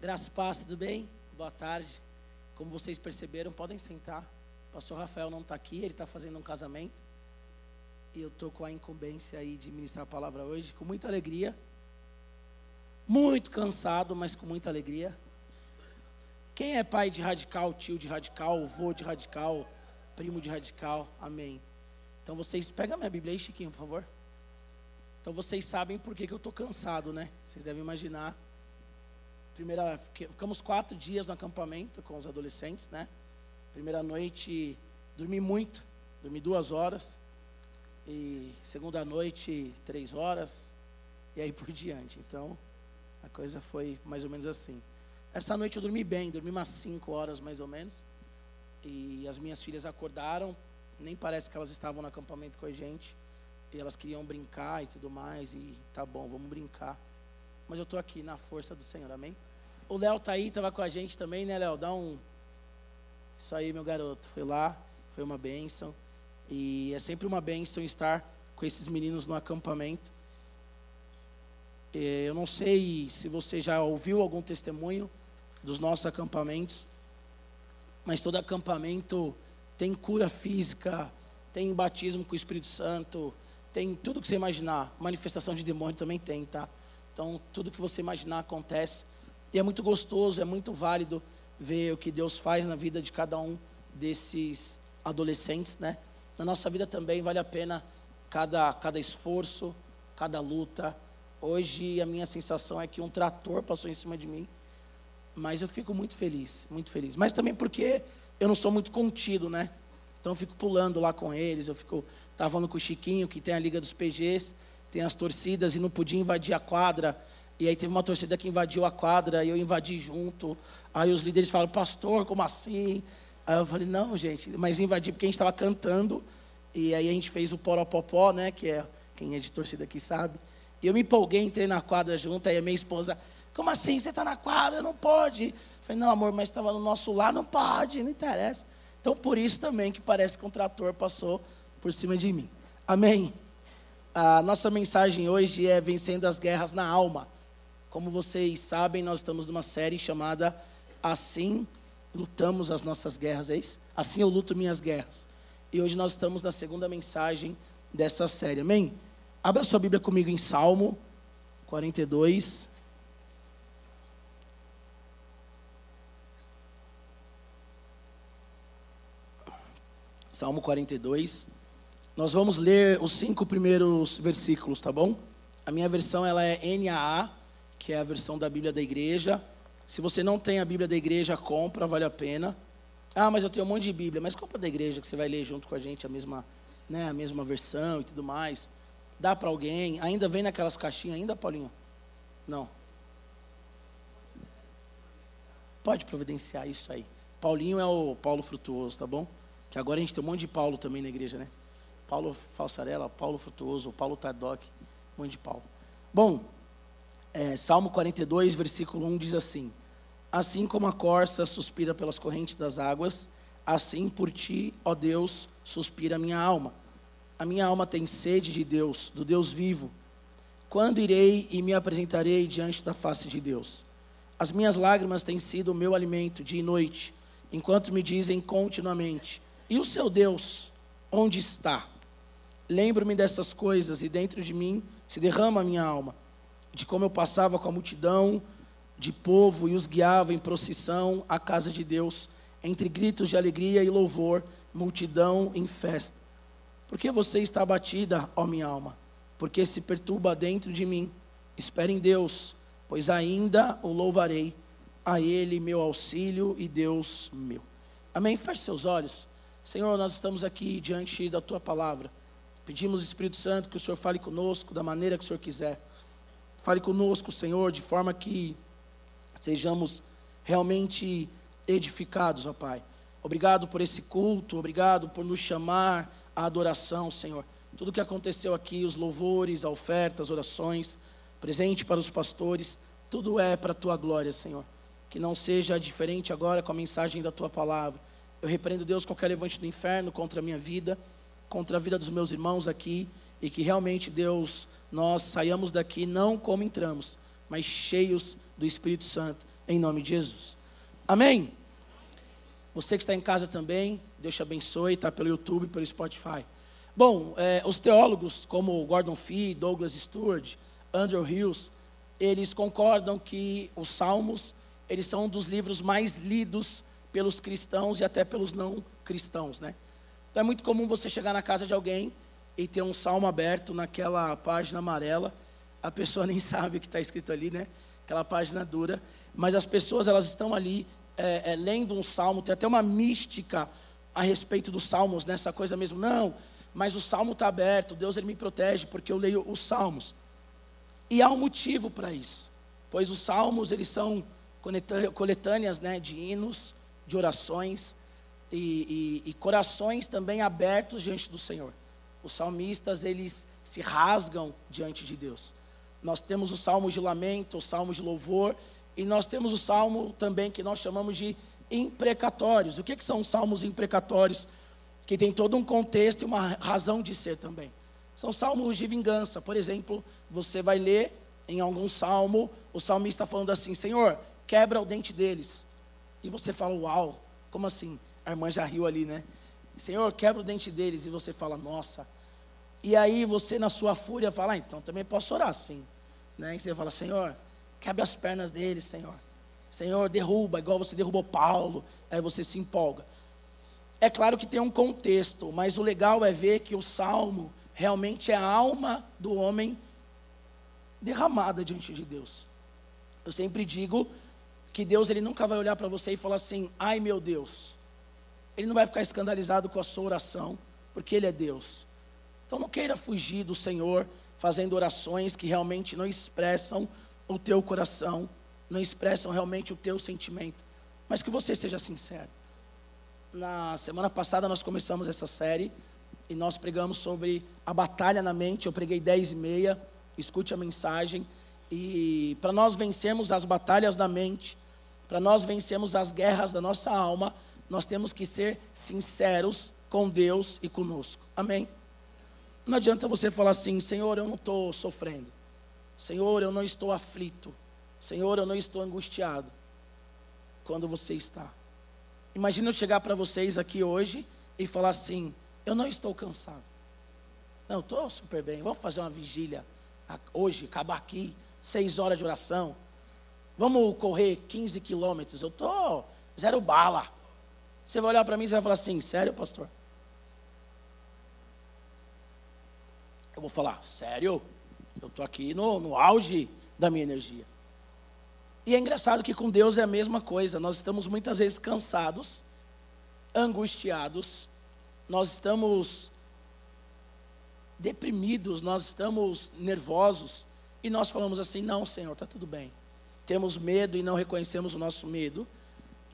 Graças paz, tudo bem? Boa tarde. Como vocês perceberam, podem sentar. O pastor Rafael não está aqui, ele está fazendo um casamento. E eu estou com a incumbência aí de ministrar a palavra hoje, com muita alegria. Muito cansado, mas com muita alegria. Quem é pai de radical, tio de radical, avô de radical, primo de radical? Amém. Então vocês, pega minha Bíblia aí, Chiquinho, por favor. Então vocês sabem por que, que eu estou cansado, né? Vocês devem imaginar. Primeira, ficamos quatro dias no acampamento com os adolescentes, né? Primeira noite, dormi muito, dormi duas horas. E segunda noite, três horas. E aí por diante. Então, a coisa foi mais ou menos assim. Essa noite eu dormi bem, dormi umas cinco horas mais ou menos. E as minhas filhas acordaram, nem parece que elas estavam no acampamento com a gente. E elas queriam brincar e tudo mais. E tá bom, vamos brincar. Mas eu estou aqui na força do Senhor, amém? O Léo tá aí, estava com a gente também, né, Léo? Dá um. Isso aí, meu garoto. Foi lá, foi uma bênção. E é sempre uma bênção estar com esses meninos no acampamento. Eu não sei se você já ouviu algum testemunho dos nossos acampamentos, mas todo acampamento tem cura física, tem batismo com o Espírito Santo, tem tudo que você imaginar. Manifestação de demônio também tem, tá? Então, tudo que você imaginar acontece. E é muito gostoso, é muito válido ver o que Deus faz na vida de cada um desses adolescentes, né? Na nossa vida também vale a pena cada, cada esforço, cada luta. Hoje a minha sensação é que um trator passou em cima de mim, mas eu fico muito feliz, muito feliz. Mas também porque eu não sou muito contido, né? Então eu fico pulando lá com eles, eu fico tava falando com o Chiquinho, que tem a Liga dos PGs, tem as torcidas e não podia invadir a quadra. E aí teve uma torcida que invadiu a quadra e eu invadi junto. Aí os líderes falaram, pastor, como assim? Aí eu falei, não, gente, mas invadi porque a gente estava cantando. E aí a gente fez o Poropopó, né? Que é quem é de torcida aqui sabe. E eu me empolguei, entrei na quadra junto, aí a minha esposa, como assim? Você está na quadra? Não pode. Eu falei, não, amor, mas estava no nosso lar, não pode, não interessa. Então, por isso também que parece que um trator passou por cima de mim. Amém? A nossa mensagem hoje é Vencendo as Guerras na Alma. Como vocês sabem, nós estamos numa série chamada Assim Lutamos as Nossas Guerras, é isso? Assim eu luto minhas guerras. E hoje nós estamos na segunda mensagem dessa série, amém? Abra sua Bíblia comigo em Salmo 42. Salmo 42. Nós vamos ler os cinco primeiros versículos, tá bom? A minha versão ela é NAA, que é a versão da Bíblia da igreja. Se você não tem a Bíblia da igreja, compra, vale a pena. Ah, mas eu tenho um monte de Bíblia. Mas compra da igreja que você vai ler junto com a gente a mesma, né, a mesma versão e tudo mais. Dá para alguém. Ainda vem naquelas caixinhas ainda, Paulinho? Não. Pode providenciar isso aí. Paulinho é o Paulo Frutuoso, tá bom? Que agora a gente tem um monte de Paulo também na igreja, né? Paulo Falsarella, Paulo Frutuoso, Paulo Tardoc, um monte de Paulo. Bom, é, Salmo 42, versículo 1 diz assim: Assim como a corça suspira pelas correntes das águas, assim por ti, ó Deus, suspira a minha alma. A minha alma tem sede de Deus, do Deus vivo. Quando irei e me apresentarei diante da face de Deus? As minhas lágrimas têm sido o meu alimento dia e noite, enquanto me dizem continuamente: e o seu Deus, onde está? Lembro-me dessas coisas e dentro de mim se derrama a minha alma, de como eu passava com a multidão de povo e os guiava em procissão à casa de Deus, entre gritos de alegria e louvor, multidão em festa. Por que você está abatida, ó minha alma? Porque se perturba dentro de mim. Espere em Deus, pois ainda o louvarei, a Ele meu auxílio e Deus meu. Amém? Feche seus olhos. Senhor, nós estamos aqui diante da tua palavra. Pedimos, Espírito Santo, que o Senhor fale conosco da maneira que o Senhor quiser. Fale conosco, Senhor, de forma que sejamos realmente edificados, ó Pai. Obrigado por esse culto, obrigado por nos chamar à adoração, Senhor. Tudo que aconteceu aqui, os louvores, a oferta, as orações, presente para os pastores, tudo é para a tua glória, Senhor. Que não seja diferente agora com a mensagem da tua palavra eu repreendo, Deus, qualquer levante do inferno contra a minha vida, contra a vida dos meus irmãos aqui, e que realmente, Deus, nós saiamos daqui não como entramos, mas cheios do Espírito Santo, em nome de Jesus. Amém? Você que está em casa também, Deus te abençoe, está pelo YouTube, pelo Spotify. Bom, é, os teólogos como Gordon Fee, Douglas Stewart, Andrew Hills, eles concordam que os Salmos, eles são um dos livros mais lidos pelos cristãos e até pelos não cristãos, né? Então é muito comum você chegar na casa de alguém e ter um salmo aberto naquela página amarela, a pessoa nem sabe o que está escrito ali, né? Aquela página dura, mas as pessoas elas estão ali é, é, lendo um salmo, tem até uma mística a respeito dos salmos, nessa coisa mesmo. Não, mas o salmo está aberto, Deus ele me protege porque eu leio os salmos. E há um motivo para isso, pois os salmos eles são coletâneas né, de hinos, de orações e, e, e corações também abertos diante do Senhor. Os salmistas eles se rasgam diante de Deus. Nós temos os salmos de lamento, os salmos de louvor, e nós temos o salmo também que nós chamamos de imprecatórios. O que, que são os salmos imprecatórios? Que tem todo um contexto e uma razão de ser também. São salmos de vingança. Por exemplo, você vai ler em algum salmo, o salmista falando assim: Senhor, quebra o dente deles. E você fala: Uau, como assim? A irmã já riu ali, né? Senhor, quebra o dente deles. E você fala: Nossa. E aí você, na sua fúria, fala: ah, Então também posso orar assim. Né? E você fala: Senhor, quebra as pernas deles, Senhor. Senhor, derruba, igual você derrubou Paulo. Aí você se empolga. É claro que tem um contexto, mas o legal é ver que o salmo realmente é a alma do homem derramada diante de Deus. Eu sempre digo que Deus ele nunca vai olhar para você e falar assim: "Ai, meu Deus". Ele não vai ficar escandalizado com a sua oração, porque ele é Deus. Então não queira fugir do Senhor fazendo orações que realmente não expressam o teu coração, não expressam realmente o teu sentimento, mas que você seja sincero. Na semana passada nós começamos essa série e nós pregamos sobre a batalha na mente. Eu preguei 10 e meia, escute a mensagem. E para nós vencermos as batalhas da mente, para nós vencermos as guerras da nossa alma, nós temos que ser sinceros com Deus e conosco. Amém? Não adianta você falar assim, Senhor, eu não estou sofrendo. Senhor, eu não estou aflito. Senhor, eu não estou angustiado. Quando você está. Imagina eu chegar para vocês aqui hoje e falar assim: eu não estou cansado. Não, estou super bem. Vamos fazer uma vigília hoje, acabar aqui, seis horas de oração. Vamos correr 15 quilômetros. Eu estou zero bala. Você vai olhar para mim e vai falar assim: sério, pastor? Eu vou falar: sério? Eu estou aqui no, no auge da minha energia. E é engraçado que com Deus é a mesma coisa. Nós estamos muitas vezes cansados, angustiados, nós estamos deprimidos, nós estamos nervosos e nós falamos assim: não, Senhor, está tudo bem. Temos medo e não reconhecemos o nosso medo.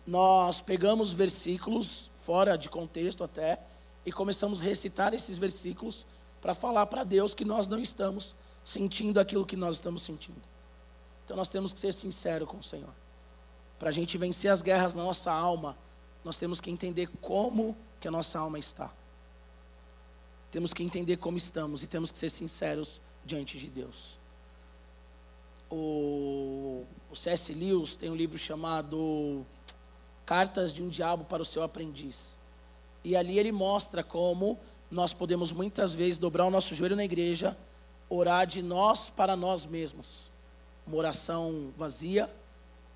Nós pegamos versículos, fora de contexto até, e começamos a recitar esses versículos para falar para Deus que nós não estamos sentindo aquilo que nós estamos sentindo. Então nós temos que ser sinceros com o Senhor. Para a gente vencer as guerras na nossa alma, nós temos que entender como que a nossa alma está. Temos que entender como estamos e temos que ser sinceros diante de Deus. O, o C.S. Lewis tem um livro chamado Cartas de um Diabo para o Seu Aprendiz. E ali ele mostra como nós podemos muitas vezes dobrar o nosso joelho na igreja orar de nós para nós mesmos. Uma oração vazia,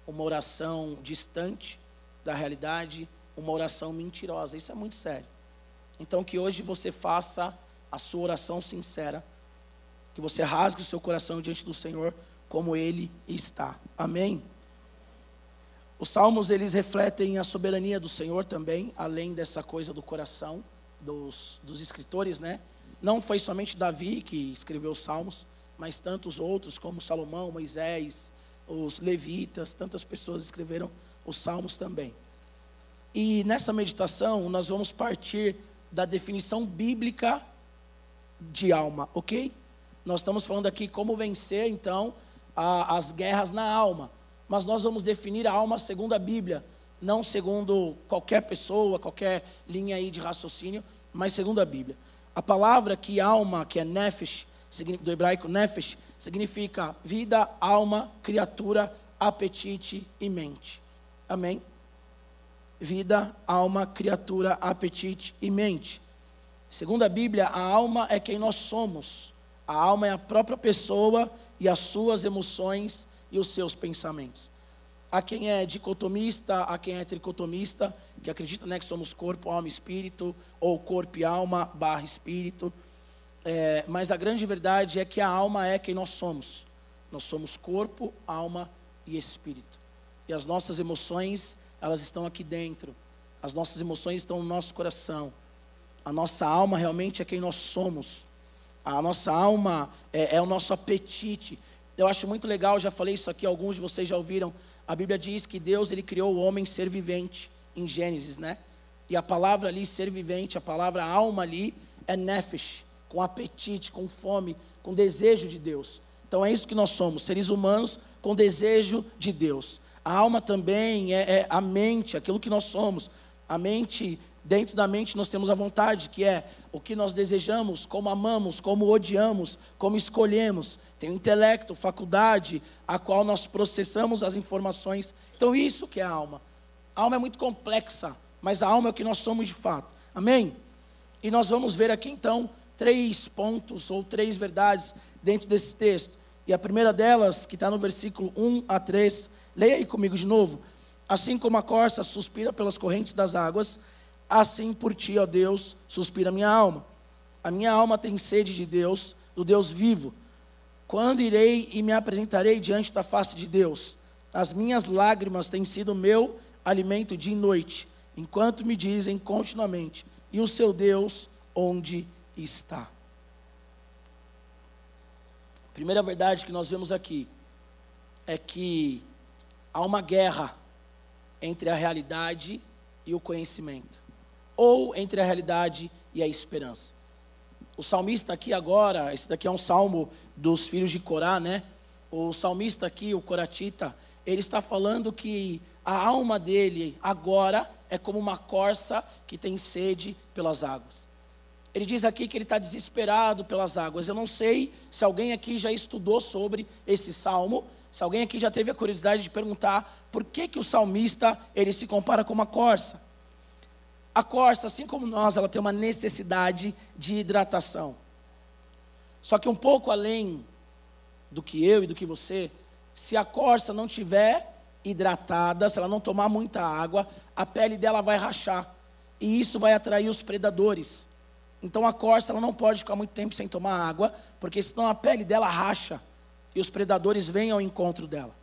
uma oração distante da realidade, uma oração mentirosa. Isso é muito sério. Então, que hoje você faça a sua oração sincera, que você rasgue o seu coração diante do Senhor como ele está. Amém? Os salmos, eles refletem a soberania do Senhor também, além dessa coisa do coração dos, dos escritores, né? Não foi somente Davi que escreveu os salmos, mas tantos outros, como Salomão, Moisés, os levitas, tantas pessoas escreveram os salmos também. E nessa meditação, nós vamos partir da definição bíblica de alma, ok? Nós estamos falando aqui como vencer, então, a, as guerras na alma. Mas nós vamos definir a alma segundo a Bíblia, não segundo qualquer pessoa, qualquer linha aí de raciocínio, mas segundo a Bíblia. A palavra que alma, que é nefesh, do hebraico nefesh, significa vida, alma, criatura, apetite e mente. Amém? Vida, alma, criatura, apetite e mente. Segundo a Bíblia, a alma é quem nós somos. A alma é a própria pessoa e as suas emoções e os seus pensamentos. Há quem é dicotomista, há quem é tricotomista, que acredita né, que somos corpo, alma e espírito, ou corpo e alma barra espírito. É, mas a grande verdade é que a alma é quem nós somos. Nós somos corpo, alma e espírito. E as nossas emoções, elas estão aqui dentro. As nossas emoções estão no nosso coração. A nossa alma realmente é quem nós somos. A nossa alma é, é o nosso apetite. Eu acho muito legal, já falei isso aqui, alguns de vocês já ouviram. A Bíblia diz que Deus ele criou o homem ser vivente em Gênesis, né? E a palavra ali ser vivente, a palavra alma ali é nefesh, com apetite, com fome, com desejo de Deus. Então é isso que nós somos, seres humanos com desejo de Deus. A alma também é, é a mente, aquilo que nós somos. A mente Dentro da mente nós temos a vontade, que é o que nós desejamos, como amamos, como odiamos, como escolhemos. Tem o intelecto, faculdade, a qual nós processamos as informações. Então, isso que é a alma. A alma é muito complexa, mas a alma é o que nós somos de fato. Amém? E nós vamos ver aqui então três pontos ou três verdades dentro desse texto. E a primeira delas, que está no versículo 1 a 3, leia aí comigo de novo. Assim como a corça suspira pelas correntes das águas, Assim por ti, ó Deus, suspira minha alma. A minha alma tem sede de Deus, do Deus vivo. Quando irei e me apresentarei diante da face de Deus? As minhas lágrimas têm sido meu alimento dia e noite, enquanto me dizem continuamente: E o seu Deus onde está? A primeira verdade que nós vemos aqui é que há uma guerra entre a realidade e o conhecimento ou entre a realidade e a esperança. O salmista aqui agora, esse daqui é um salmo dos filhos de Corá, né? O salmista aqui, o Coratita, ele está falando que a alma dele agora é como uma corça que tem sede pelas águas. Ele diz aqui que ele está desesperado pelas águas. Eu não sei se alguém aqui já estudou sobre esse salmo, se alguém aqui já teve a curiosidade de perguntar por que, que o salmista ele se compara com uma corça. A corça, assim como nós, ela tem uma necessidade de hidratação. Só que um pouco além do que eu e do que você, se a corça não tiver hidratada, se ela não tomar muita água, a pele dela vai rachar. E isso vai atrair os predadores. Então a corça ela não pode ficar muito tempo sem tomar água, porque senão a pele dela racha e os predadores vêm ao encontro dela.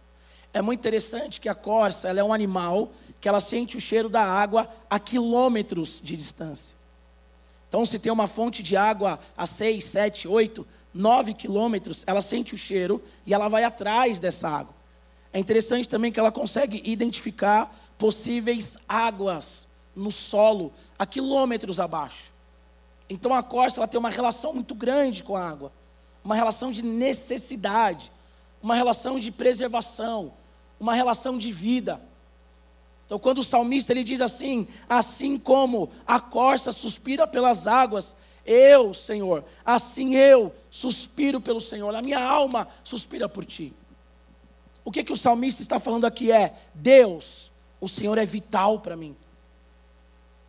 É muito interessante que a corça ela é um animal que ela sente o cheiro da água a quilômetros de distância. Então, se tem uma fonte de água a 6, 7, 8, 9 quilômetros, ela sente o cheiro e ela vai atrás dessa água. É interessante também que ela consegue identificar possíveis águas no solo a quilômetros abaixo. Então a corça ela tem uma relação muito grande com a água, uma relação de necessidade, uma relação de preservação, uma relação de vida. Então, quando o salmista ele diz assim: assim como a corça suspira pelas águas, eu, Senhor, assim eu suspiro pelo Senhor, a minha alma suspira por ti. O que, que o salmista está falando aqui é: Deus, o Senhor é vital para mim.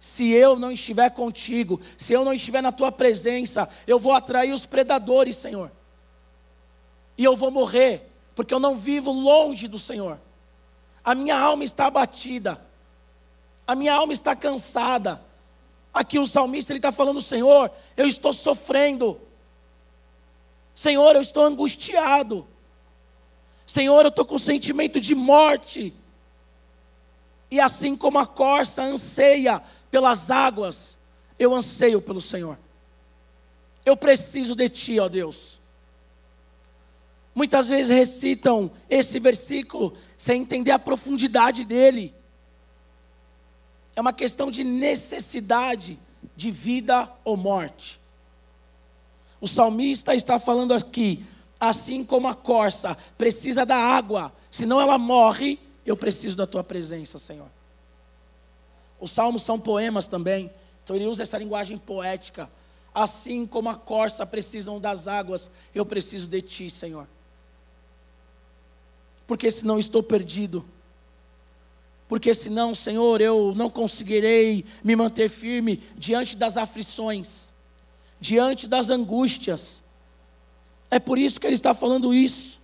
Se eu não estiver contigo, se eu não estiver na tua presença, eu vou atrair os predadores, Senhor. E eu vou morrer porque eu não vivo longe do Senhor. A minha alma está abatida, a minha alma está cansada. Aqui o salmista ele está falando: Senhor, eu estou sofrendo, Senhor, eu estou angustiado, Senhor, eu estou com sentimento de morte. E assim como a corça anseia pelas águas, eu anseio pelo Senhor. Eu preciso de Ti, ó Deus muitas vezes recitam esse versículo sem entender a profundidade dele. É uma questão de necessidade de vida ou morte. O salmista está falando aqui, assim como a corça precisa da água, senão ela morre, eu preciso da tua presença, Senhor. Os salmos são poemas também, então ele usa essa linguagem poética. Assim como a corça precisam das águas, eu preciso de ti, Senhor. porque senão estou perdido. Porque senão, Senhor, eu não conseguirei me manter firme diante das aflições, diante das angústias. É por isso que ele está falando isso.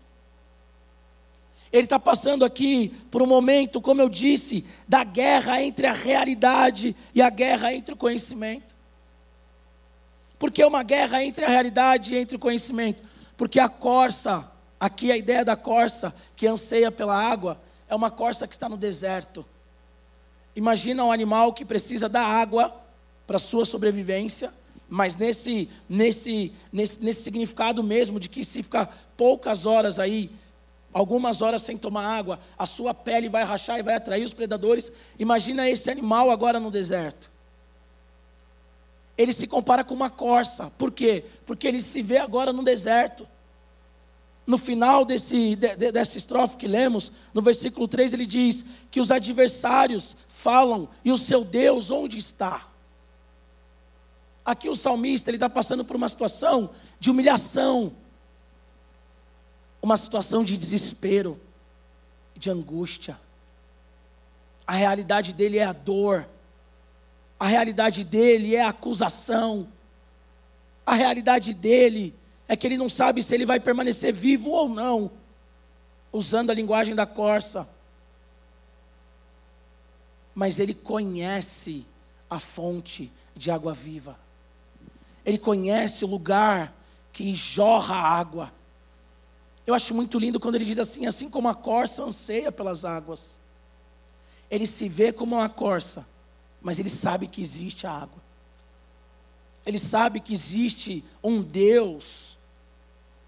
Ele está passando aqui por um momento, como eu disse, da guerra entre a realidade e a guerra entre o conhecimento. Por que uma guerra entre a realidade e entre o conhecimento? Porque a corça, aqui a ideia da corça que anseia pela água, é uma corça que está no deserto. Imagina um animal que precisa da água para sua sobrevivência, mas nesse, nesse, nesse, nesse significado mesmo de que se ficar poucas horas aí algumas horas sem tomar água, a sua pele vai rachar e vai atrair os predadores. Imagina esse animal agora no deserto. Ele se compara com uma corça. Por quê? Porque ele se vê agora no deserto. No final desse, de, dessa estrofe que lemos, no versículo 3, ele diz que os adversários falam, e o seu Deus onde está? Aqui o salmista ele está passando por uma situação de humilhação, uma situação de desespero, de angústia. A realidade dele é a dor, a realidade dele é a acusação, a realidade dele é que ele não sabe se ele vai permanecer vivo ou não, usando a linguagem da corça. Mas ele conhece a fonte de água viva, ele conhece o lugar que jorra água. Eu acho muito lindo quando ele diz assim: assim como a corça anseia pelas águas. Ele se vê como uma corça, mas ele sabe que existe a água. Ele sabe que existe um Deus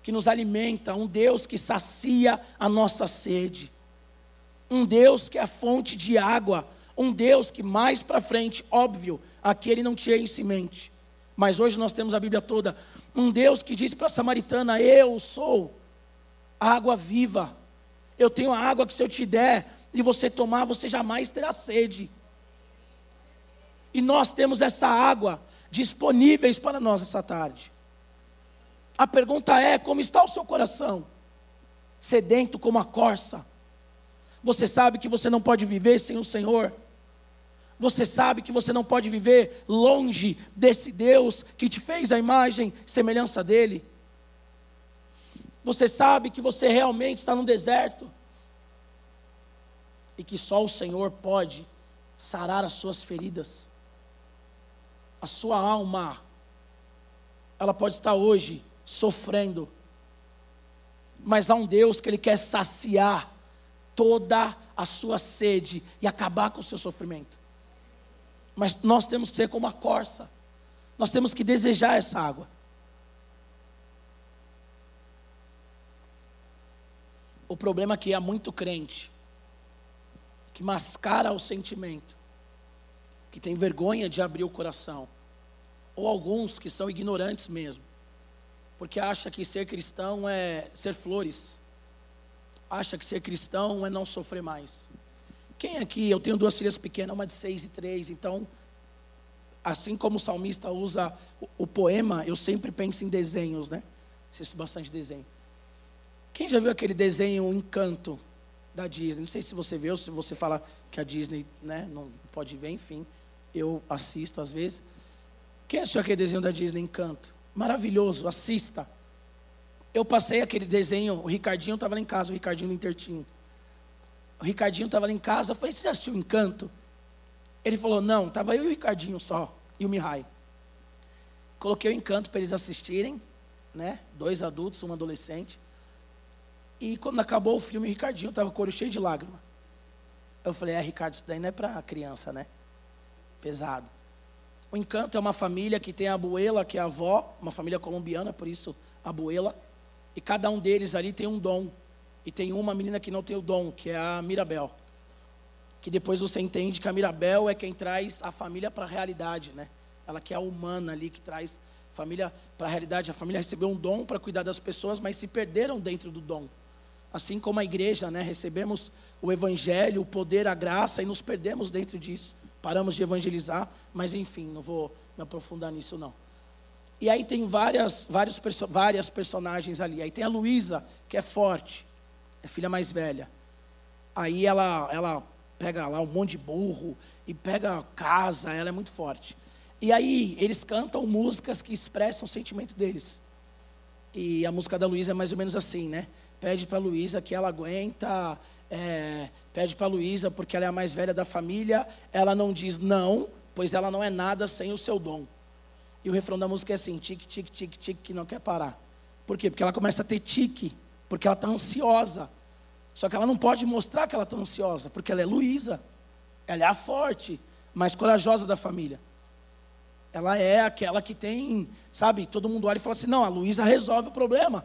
que nos alimenta, um Deus que sacia a nossa sede, um Deus que é fonte de água, um Deus que mais para frente, óbvio, aqui ele não tinha isso em mente, mas hoje nós temos a Bíblia toda, um Deus que diz para a samaritana: Eu sou água viva. Eu tenho a água que se eu te der e você tomar, você jamais terá sede. E nós temos essa água disponíveis para nós essa tarde. A pergunta é: como está o seu coração? Sedento como a corça. Você sabe que você não pode viver sem o Senhor. Você sabe que você não pode viver longe desse Deus que te fez a imagem, semelhança dele. Você sabe que você realmente está no deserto e que só o Senhor pode sarar as suas feridas. A sua alma, ela pode estar hoje sofrendo, mas há um Deus que Ele quer saciar toda a sua sede e acabar com o seu sofrimento. Mas nós temos que ser como a corça, nós temos que desejar essa água. O problema é que há muito crente que mascara o sentimento, que tem vergonha de abrir o coração, ou alguns que são ignorantes mesmo, porque acha que ser cristão é ser flores, acha que ser cristão é não sofrer mais. Quem aqui, eu tenho duas filhas pequenas, uma de seis e três, então, assim como o salmista usa o, o poema, eu sempre penso em desenhos, né? Assisto bastante desenho. Quem já viu aquele desenho Encanto da Disney? Não sei se você viu, se você fala que a Disney né, não pode ver, enfim. Eu assisto às vezes. Quem assistiu aquele desenho da Disney Encanto? Maravilhoso, assista. Eu passei aquele desenho, o Ricardinho estava lá em casa, o Ricardinho do Intertim. O Ricardinho estava lá em casa, eu falei, você já assistiu Encanto? Ele falou, não, estava eu e o Ricardinho só, e o Mihai. Coloquei o Encanto para eles assistirem, né? Dois adultos, um adolescente. E quando acabou o filme, o Ricardinho estava com o olho cheio de lágrima. Eu falei, é, Ricardo, isso daí não é para criança, né? Pesado. O Encanto é uma família que tem a abuela, que é a avó, uma família colombiana, por isso a abuela. E cada um deles ali tem um dom. E tem uma menina que não tem o dom, que é a Mirabel. Que depois você entende que a Mirabel é quem traz a família para a realidade, né? Ela que é a humana ali, que traz família para a realidade. A família recebeu um dom para cuidar das pessoas, mas se perderam dentro do dom. Assim como a igreja, né, recebemos o evangelho, o poder, a graça e nos perdemos dentro disso. Paramos de evangelizar, mas enfim, não vou me aprofundar nisso não. E aí tem várias, vários, várias personagens ali. Aí tem a Luísa, que é forte, é filha mais velha. Aí ela, ela pega lá um monte de burro e pega casa, ela é muito forte. E aí eles cantam músicas que expressam o sentimento deles. E a música da Luísa é mais ou menos assim, né? Pede para Luísa que ela aguenta, é, pede para Luísa porque ela é a mais velha da família, ela não diz não, pois ela não é nada sem o seu dom. E o refrão da música é assim, tique, tique, tique, tique, que não quer parar. Por quê? Porque ela começa a ter tique, porque ela está ansiosa. Só que ela não pode mostrar que ela está ansiosa, porque ela é Luísa. Ela é a forte, mais corajosa da família. Ela é aquela que tem, sabe, todo mundo olha e fala assim: não, a Luísa resolve o problema.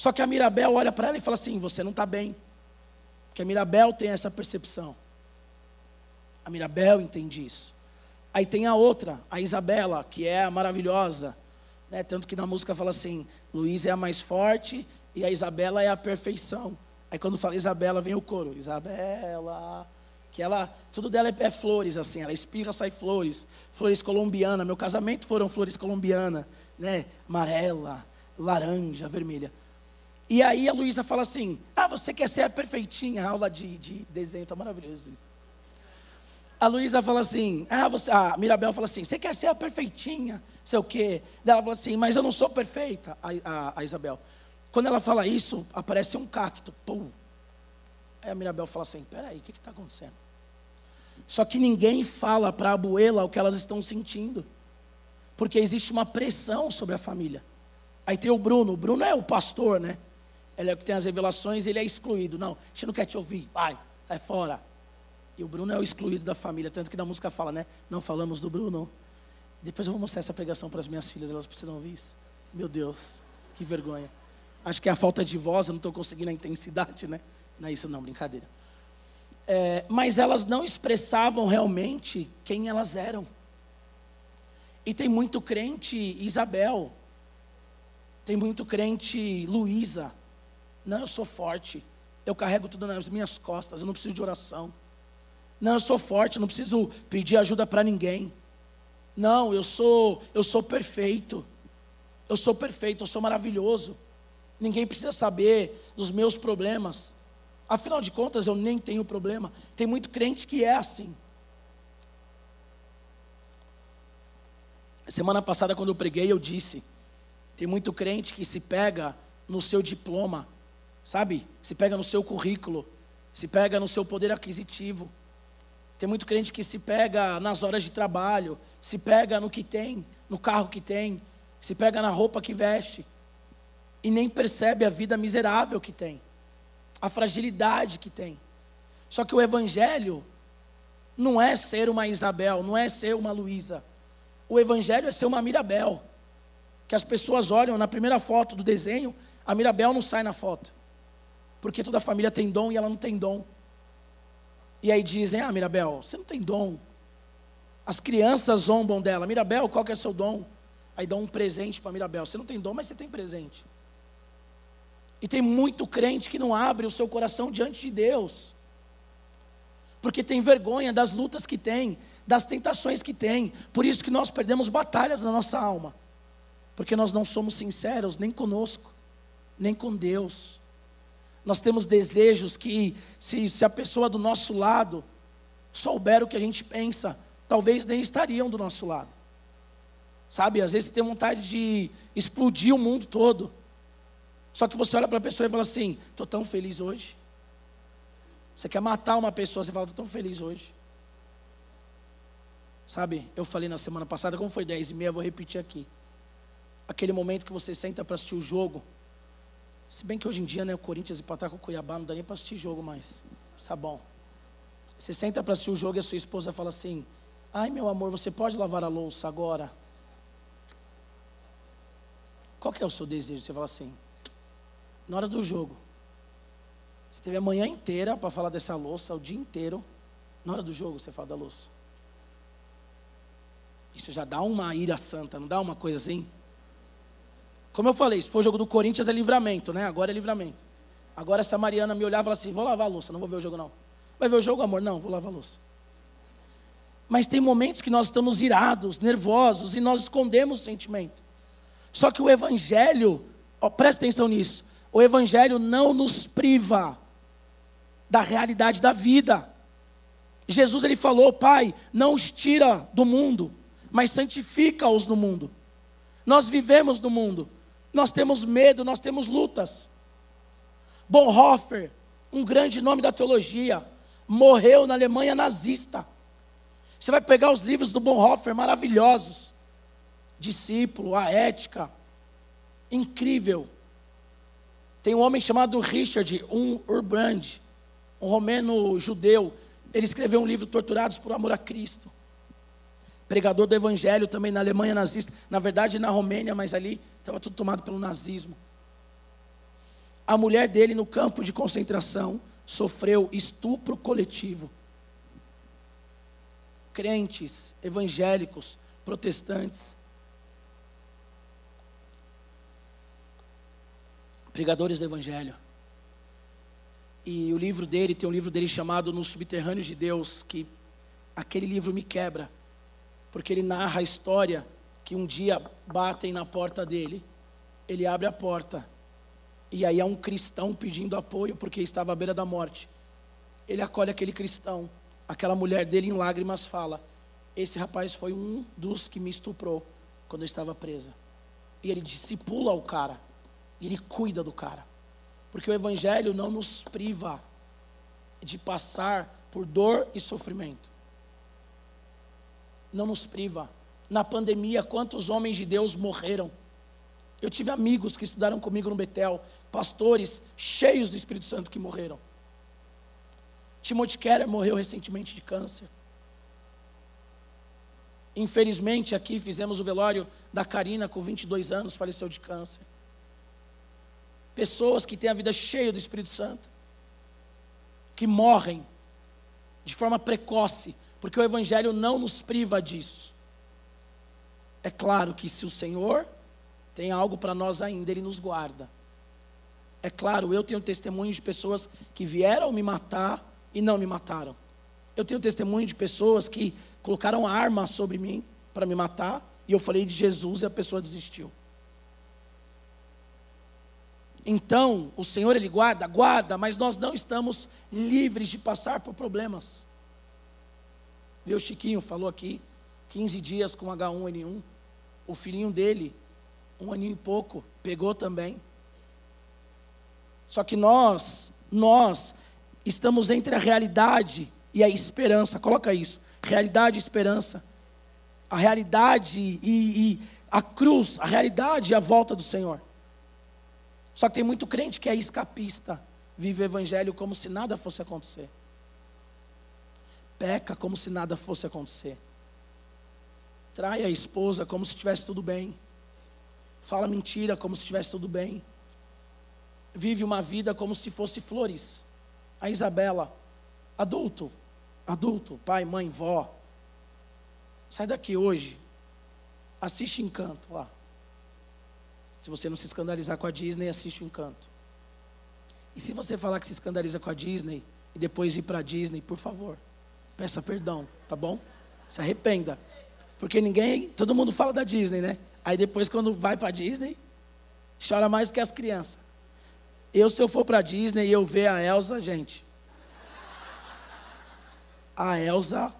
Só que a Mirabel olha para ela e fala assim: você não está bem. Porque a Mirabel tem essa percepção. A Mirabel entende isso. Aí tem a outra, a Isabela, que é a maravilhosa. Né? Tanto que na música fala assim: Luísa é a mais forte e a Isabela é a perfeição. Aí quando fala Isabela, vem o coro: Isabela. Que ela, tudo dela é, é flores, assim, ela espirra, sai flores. Flores colombiana. Meu casamento foram flores colombiana, né? Amarela, laranja, vermelha. E aí a Luísa fala assim: Ah, você quer ser a perfeitinha? A aula de, de desenho, tá maravilhoso isso. A Luísa fala assim: Ah, você, a Mirabel fala assim: Você quer ser a perfeitinha? Sei o quê. Daí ela fala assim: Mas eu não sou perfeita, a, a, a Isabel. Quando ela fala isso, aparece um cacto. Pum. Aí a Mirabel fala assim: Peraí, o que está acontecendo? Só que ninguém fala para a Abuela o que elas estão sentindo. Porque existe uma pressão sobre a família. Aí tem o Bruno. O Bruno é o pastor, né? Ele é o que tem as revelações, ele é excluído. Não, a gente não quer te ouvir. Vai, sai fora. E o Bruno é o excluído da família. Tanto que na música fala, né? Não falamos do Bruno. Depois eu vou mostrar essa pregação para as minhas filhas, elas precisam ouvir isso. Meu Deus, que vergonha. Acho que é a falta de voz, eu não estou conseguindo a intensidade, né? Não é isso, não, brincadeira. É, mas elas não expressavam realmente quem elas eram. E tem muito crente Isabel, tem muito crente Luísa. Não, eu sou forte, eu carrego tudo nas minhas costas, eu não preciso de oração. Não, eu sou forte, eu não preciso pedir ajuda para ninguém. Não, eu sou, eu sou perfeito. Eu sou perfeito, eu sou maravilhoso. Ninguém precisa saber dos meus problemas. Afinal de contas, eu nem tenho problema. Tem muito crente que é assim. Semana passada, quando eu preguei, eu disse: tem muito crente que se pega no seu diploma, sabe? Se pega no seu currículo, se pega no seu poder aquisitivo. Tem muito crente que se pega nas horas de trabalho, se pega no que tem, no carro que tem, se pega na roupa que veste, e nem percebe a vida miserável que tem a fragilidade que tem. Só que o Evangelho não é ser uma Isabel, não é ser uma Luísa. O Evangelho é ser uma Mirabel. Que as pessoas olham na primeira foto do desenho, a Mirabel não sai na foto. Porque toda família tem dom e ela não tem dom. E aí dizem: Ah, Mirabel, você não tem dom. As crianças zombam dela: Mirabel, qual que é seu dom? Aí dão um presente para Mirabel: Você não tem dom, mas você tem presente. E tem muito crente que não abre o seu coração diante de Deus. Porque tem vergonha das lutas que tem, das tentações que tem. Por isso que nós perdemos batalhas na nossa alma. Porque nós não somos sinceros nem conosco, nem com Deus. Nós temos desejos que, se, se a pessoa do nosso lado souber o que a gente pensa, talvez nem estariam do nosso lado. Sabe, às vezes você tem vontade de explodir o mundo todo. Só que você olha para a pessoa e fala assim: estou tão feliz hoje. Você quer matar uma pessoa, você fala: estou tão feliz hoje. Sabe, eu falei na semana passada, como foi 10 e meia, vou repetir aqui. Aquele momento que você senta para assistir o jogo. Se bem que hoje em dia, né, o Corinthians empatar com o Cuiabá, não dá nem para assistir jogo mais. Tá bom. Você senta para assistir o jogo e a sua esposa fala assim: Ai, meu amor, você pode lavar a louça agora? Qual que é o seu desejo? Você fala assim: na hora do jogo. Você teve a manhã inteira para falar dessa louça, o dia inteiro. Na hora do jogo você fala da louça. Isso já dá uma ira santa, não dá uma coisa assim? Como eu falei, se for o jogo do Corinthians é livramento, né? Agora é livramento. Agora essa Mariana me olhava e falava assim: vou lavar a louça, não vou ver o jogo não. Vai ver o jogo, amor? Não, vou lavar a louça. Mas tem momentos que nós estamos irados, nervosos e nós escondemos o sentimento. Só que o Evangelho, ó, presta atenção nisso, O Evangelho não nos priva da realidade da vida. Jesus ele falou, Pai, não os tira do mundo, mas santifica-os no mundo. Nós vivemos no mundo, nós temos medo, nós temos lutas. Bonhoeffer, um grande nome da teologia, morreu na Alemanha nazista. Você vai pegar os livros do Bonhoeffer maravilhosos. Discípulo, a ética, incrível. Tem um homem chamado Richard, um Urbrand, um romeno judeu. Ele escreveu um livro Torturados por Amor a Cristo. Pregador do Evangelho também na Alemanha nazista. Na verdade, na Romênia, mas ali estava tudo tomado pelo nazismo. A mulher dele no campo de concentração sofreu estupro coletivo. Crentes, evangélicos, protestantes, pregadores do Evangelho. E o livro dele, tem um livro dele chamado Nos Subterrâneos de Deus, que aquele livro me quebra, porque ele narra a história que um dia batem na porta dele, ele abre a porta, e aí há um cristão pedindo apoio porque estava à beira da morte. Ele acolhe aquele cristão, aquela mulher dele em lágrimas fala: Esse rapaz foi um dos que me estuprou quando eu estava presa. E ele discipula o cara. E ele cuida do cara. Porque o Evangelho não nos priva de passar por dor e sofrimento. Não nos priva. Na pandemia, quantos homens de Deus morreram? Eu tive amigos que estudaram comigo no Betel, pastores cheios do Espírito Santo que morreram. Timothy Keller morreu recentemente de câncer. Infelizmente, aqui fizemos o velório da Karina com 22 anos, faleceu de câncer pessoas que têm a vida cheia do Espírito Santo, que morrem de forma precoce, porque o Evangelho não nos priva disso. É claro que se o Senhor tem algo para nós ainda, Ele nos guarda. É claro, eu tenho testemunho de pessoas que vieram me matar e não me mataram. Eu tenho testemunho de pessoas que colocaram arma sobre mim para me matar e eu falei de Jesus e a pessoa desistiu. Então, o Senhor ele guarda, guarda, mas nós não estamos livres de passar por problemas. Viu, Chiquinho falou aqui, 15 dias com H1N1. O filhinho dele, um aninho e pouco, pegou também. Só que nós, nós estamos entre a realidade e a esperança. Coloca isso. Realidade e esperança. A realidade e, e a cruz, a realidade e a volta do Senhor. Só que tem muito crente que é escapista, vive o evangelho como se nada fosse acontecer. Peca como se nada fosse acontecer. Trai a esposa como se estivesse tudo bem. Fala mentira como se estivesse tudo bem. Vive uma vida como se fosse flores. A Isabela, adulto, adulto, pai, mãe, vó. Sai daqui hoje. Assiste Encanto lá. Se você não se escandalizar com a Disney, assiste o Encanto. E se você falar que se escandaliza com a Disney e depois ir para a Disney, por favor, peça perdão, tá bom? Se arrependa. Porque ninguém, todo mundo fala da Disney, né? Aí depois quando vai para Disney, chora mais que as crianças. Eu se eu for para Disney e eu ver a Elsa, gente. A Elsa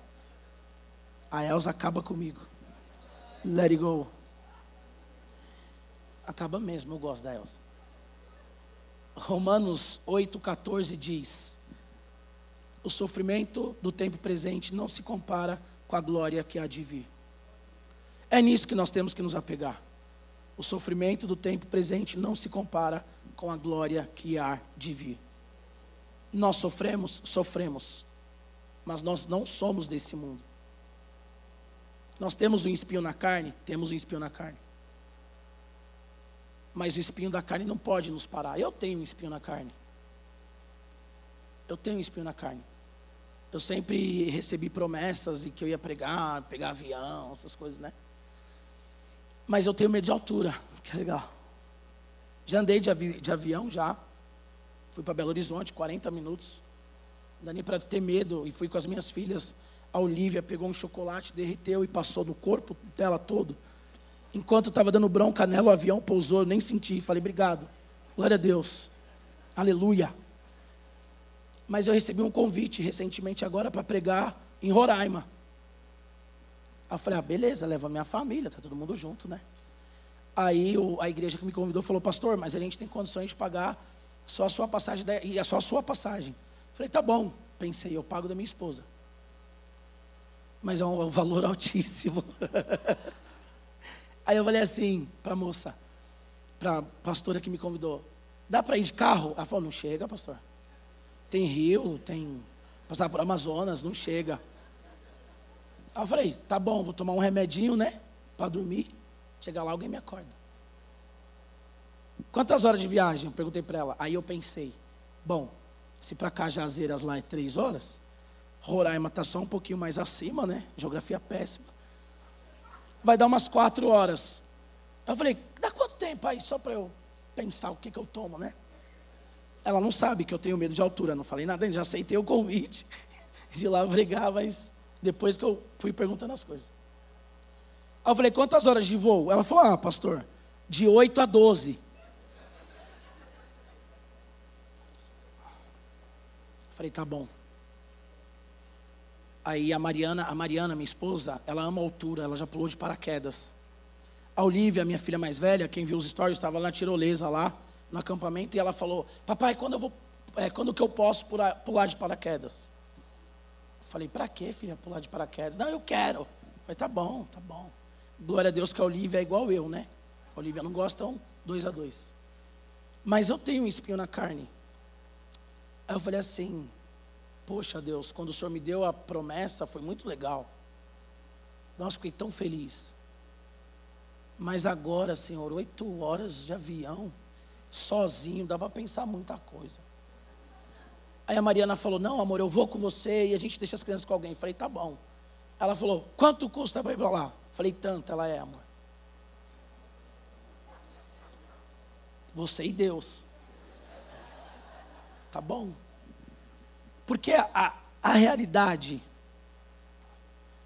a Elsa acaba comigo. Let it go. Acaba mesmo, eu gosto da Elsa. Romanos 8,14 diz: O sofrimento do tempo presente não se compara com a glória que há de vir. É nisso que nós temos que nos apegar. O sofrimento do tempo presente não se compara com a glória que há de vir. Nós sofremos, sofremos, mas nós não somos desse mundo. Nós temos um espinho na carne, temos um espinho na carne mas o espinho da carne não pode nos parar. Eu tenho um espinho na carne. Eu tenho um espinho na carne. Eu sempre recebi promessas e que eu ia pregar, pegar avião, essas coisas, né? Mas eu tenho medo de altura, que é legal. Já andei de, avi de avião, já. Fui para Belo Horizonte, 40 minutos. Não dá nem para ter medo. E fui com as minhas filhas. A Olivia pegou um chocolate, derreteu e passou no corpo dela todo. Enquanto eu estava dando bronca nela, o avião pousou, eu nem senti. Falei, obrigado. Glória a Deus. Aleluia. Mas eu recebi um convite recentemente agora para pregar em Roraima. Aí eu falei, ah, beleza, leva minha família, tá todo mundo junto, né? Aí o, a igreja que me convidou falou, pastor, mas a gente tem condições de pagar só a sua passagem, e é só a sua passagem. Falei, tá bom. Pensei, eu pago da minha esposa. Mas é um, é um valor altíssimo. Aí eu falei assim para a moça, para a pastora que me convidou, dá para ir de carro? Ela falou, não chega, pastor. Tem rio, tem passar por Amazonas, não chega. Aí eu falei, tá bom, vou tomar um remedinho, né? Para dormir. Chegar lá, alguém me acorda. Quantas horas de viagem? Eu perguntei para ela. Aí eu pensei, bom, se para Cajazeiras lá é três horas, Roraima está só um pouquinho mais acima, né? Geografia péssima. Vai dar umas quatro horas. Eu falei, dá quanto tempo aí? Só para eu pensar o que, que eu tomo, né? Ela não sabe que eu tenho medo de altura. Não falei nada, já aceitei o convite de lá brigar, mas depois que eu fui perguntando as coisas. Aí eu falei, quantas horas de voo? Ela falou, ah, pastor, de 8 a 12. Eu falei, tá bom. Aí a Mariana, a Mariana, minha esposa, ela ama altura, ela já pulou de paraquedas. A Olivia, minha filha mais velha, quem viu os stories, estava na tirolesa lá, no acampamento, e ela falou, papai, quando eu vou, é, quando que eu posso pular, pular de paraquedas? Eu falei, para que, filha, pular de paraquedas? Não, eu quero. Falei, tá bom, tá bom. Glória a Deus que a Olivia é igual eu, né? A Olivia não gosta, então, dois a dois. Mas eu tenho um espinho na carne. Aí eu falei assim, poxa Deus, quando o Senhor me deu a promessa, foi muito legal. Nossa, fiquei tão feliz. Mas agora, Senhor, oito horas de avião, sozinho, dá para pensar muita coisa. Aí a Mariana falou: Não, amor, eu vou com você e a gente deixa as crianças com alguém. falei: Tá bom. Ela falou: Quanto custa para ir para lá? falei: Tanto, ela é, amor. Você e Deus. Tá bom. Porque a, a realidade,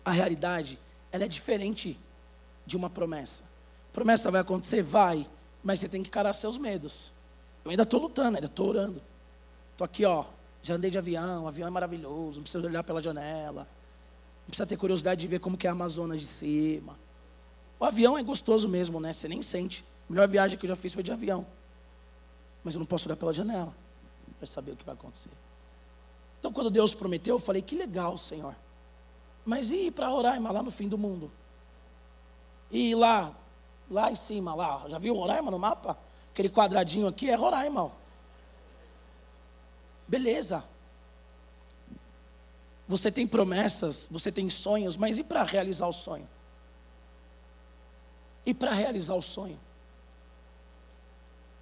a realidade, ela é diferente de uma promessa. Promessa vai acontecer? Vai, mas você tem que encarar seus medos. Eu ainda estou lutando, ainda estou orando. Estou aqui, ó, já andei de avião, o avião é maravilhoso, não precisa olhar pela janela, não precisa ter curiosidade de ver como que é a Amazonas de cima. O avião é gostoso mesmo, né? Você nem sente. A melhor viagem que eu já fiz foi de avião. Mas eu não posso olhar pela janela para saber o que vai acontecer. Então, quando Deus prometeu, eu falei: que legal, Senhor. Mas e ir para Roraima, lá no fim do mundo? E ir lá, lá em cima, lá. Já viu Roraima no mapa? Aquele quadradinho aqui é Roraima. Beleza. Você tem promessas, você tem sonhos, mas e para realizar o sonho? E para realizar o sonho?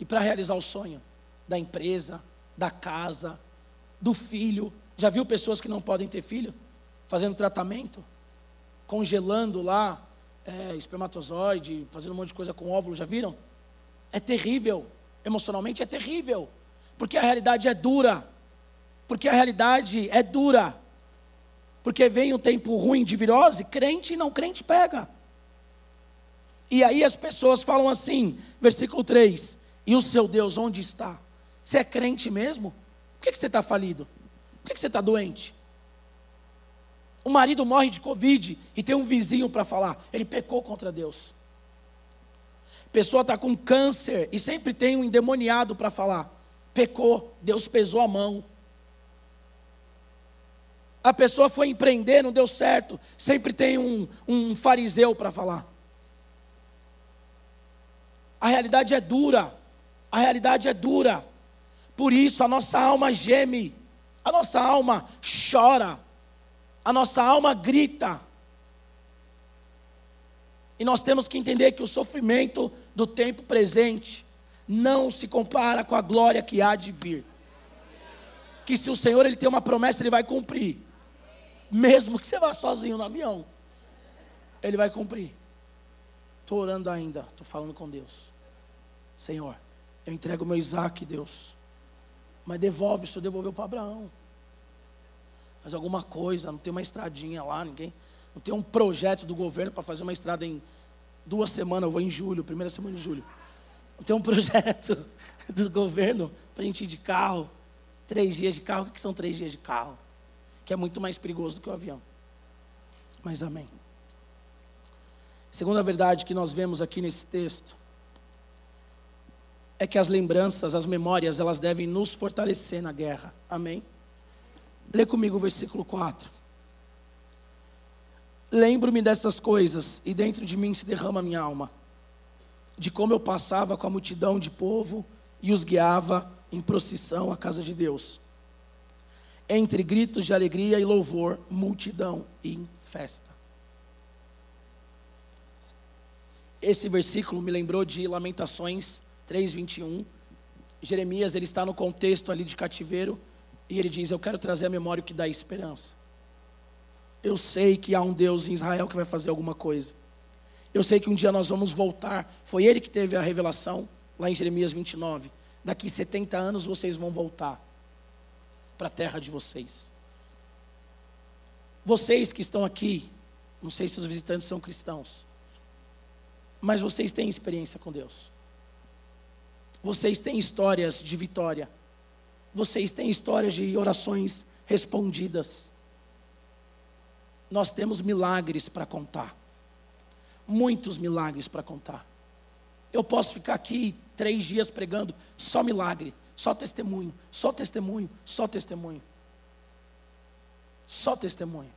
E para realizar o sonho da empresa, da casa, do filho. Já viu pessoas que não podem ter filho? Fazendo tratamento? Congelando lá é, espermatozoide, fazendo um monte de coisa com óvulo, já viram? É terrível. Emocionalmente é terrível. Porque a realidade é dura. Porque a realidade é dura. Porque vem um tempo ruim de virose, crente e não crente pega. E aí as pessoas falam assim, versículo 3: E o seu Deus onde está? Você é crente mesmo? Por que, que você está falido? Por que, que você está doente? O marido morre de Covid e tem um vizinho para falar. Ele pecou contra Deus. Pessoa está com câncer e sempre tem um endemoniado para falar. Pecou, Deus pesou a mão. A pessoa foi empreender, não deu certo. Sempre tem um, um fariseu para falar. A realidade é dura. A realidade é dura. Por isso a nossa alma geme, a nossa alma chora, a nossa alma grita. E nós temos que entender que o sofrimento do tempo presente não se compara com a glória que há de vir. Que se o Senhor ele tem uma promessa, ele vai cumprir. Mesmo que você vá sozinho no avião, ele vai cumprir. Estou orando ainda, estou falando com Deus. Senhor, eu entrego meu Isaac, Deus. Mas devolve, o senhor devolveu para Abraão. Faz alguma coisa, não tem uma estradinha lá, ninguém. Não tem um projeto do governo para fazer uma estrada em duas semanas, eu vou em julho, primeira semana de julho. Tem um projeto do governo para a gente ir de carro. Três dias de carro. O que são três dias de carro? Que é muito mais perigoso do que o avião. Mas amém. Segunda verdade que nós vemos aqui nesse texto é que as lembranças, as memórias, elas devem nos fortalecer na guerra. Amém? Lê comigo o versículo 4. Lembro-me dessas coisas e dentro de mim se derrama a minha alma, de como eu passava com a multidão de povo e os guiava em procissão à casa de Deus. Entre gritos de alegria e louvor, multidão em festa. Esse versículo me lembrou de Lamentações 3:21. Jeremias, ele está no contexto ali de cativeiro e ele diz: "Eu quero trazer a memória que dá esperança. Eu sei que há um Deus em Israel que vai fazer alguma coisa. Eu sei que um dia nós vamos voltar. Foi ele que teve a revelação lá em Jeremias 29. Daqui 70 anos vocês vão voltar para a terra de vocês. Vocês que estão aqui, não sei se os visitantes são cristãos, mas vocês têm experiência com Deus. Vocês têm histórias de vitória. Vocês têm histórias de orações respondidas. Nós temos milagres para contar. Muitos milagres para contar. Eu posso ficar aqui três dias pregando só milagre, só testemunho, só testemunho, só testemunho. Só testemunho.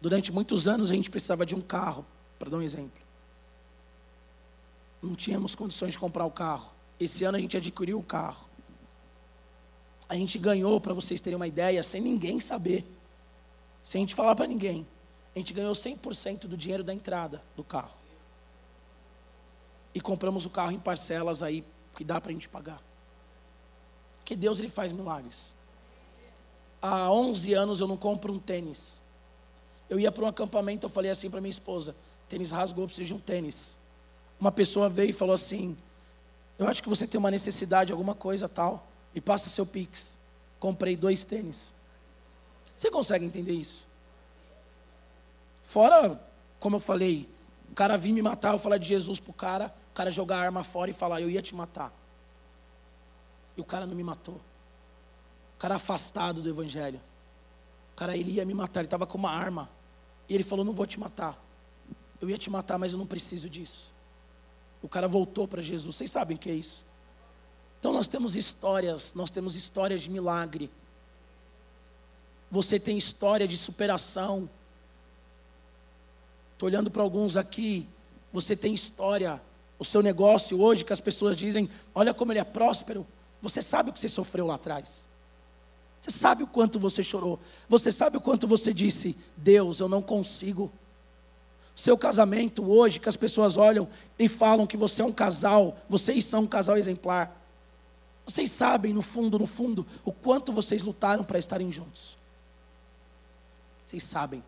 Durante muitos anos a gente precisava de um carro, para dar um exemplo não tínhamos condições de comprar o carro. Esse ano a gente adquiriu o carro. A gente ganhou, para vocês terem uma ideia, sem ninguém saber. Sem a gente falar para ninguém. A gente ganhou 100% do dinheiro da entrada do carro. E compramos o carro em parcelas aí, que dá para a gente pagar. Porque Deus ele faz milagres. Há 11 anos eu não compro um tênis. Eu ia para um acampamento, eu falei assim para minha esposa: tênis rasgou, eu preciso de um tênis uma pessoa veio e falou assim: Eu acho que você tem uma necessidade, alguma coisa tal, e passa seu Pix. Comprei dois tênis. Você consegue entender isso? Fora, como eu falei, o cara vir me matar, eu falar de Jesus pro cara, o cara jogar a arma fora e falar: Eu ia te matar. E o cara não me matou. O cara afastado do evangelho. O cara, ele ia me matar, ele estava com uma arma. E ele falou: Não vou te matar. Eu ia te matar, mas eu não preciso disso. O cara voltou para Jesus. Vocês sabem o que é isso? Então nós temos histórias, nós temos histórias de milagre. Você tem história de superação. Estou olhando para alguns aqui. Você tem história. O seu negócio hoje, que as pessoas dizem, olha como ele é próspero. Você sabe o que você sofreu lá atrás. Você sabe o quanto você chorou. Você sabe o quanto você disse, Deus, eu não consigo. Seu casamento hoje, que as pessoas olham e falam que você é um casal, vocês são um casal exemplar. Vocês sabem, no fundo, no fundo, o quanto vocês lutaram para estarem juntos. Vocês sabem.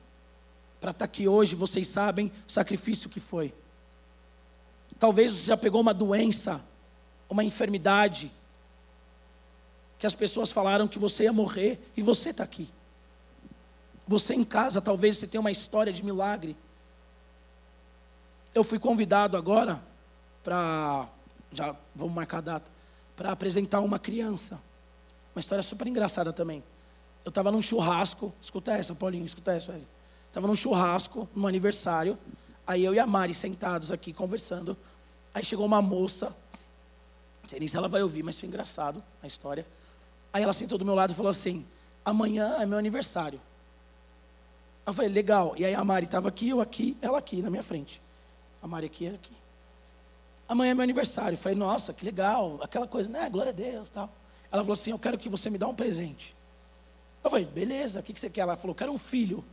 Para estar aqui hoje, vocês sabem o sacrifício que foi. Talvez você já pegou uma doença, uma enfermidade, que as pessoas falaram que você ia morrer e você está aqui. Você em casa, talvez você tenha uma história de milagre eu fui convidado agora para, já vamos marcar a data, para apresentar uma criança. Uma história super engraçada também. Eu estava num churrasco, escuta essa, Paulinho, escuta essa. Estava num churrasco, num aniversário, aí eu e a Mari sentados aqui conversando. Aí chegou uma moça, não sei nem se ela vai ouvir, mas foi engraçado a história. Aí ela sentou do meu lado e falou assim: amanhã é meu aniversário. Eu falei, legal. E aí a Mari estava aqui, eu aqui, ela aqui na minha frente. A Maria aqui. Amanhã é meu aniversário. Eu falei, nossa, que legal. Aquela coisa, né? Glória a Deus tal. Ela falou assim: Eu quero que você me dê um presente. Eu falei, beleza, o que você quer? Ela falou, quero um filho.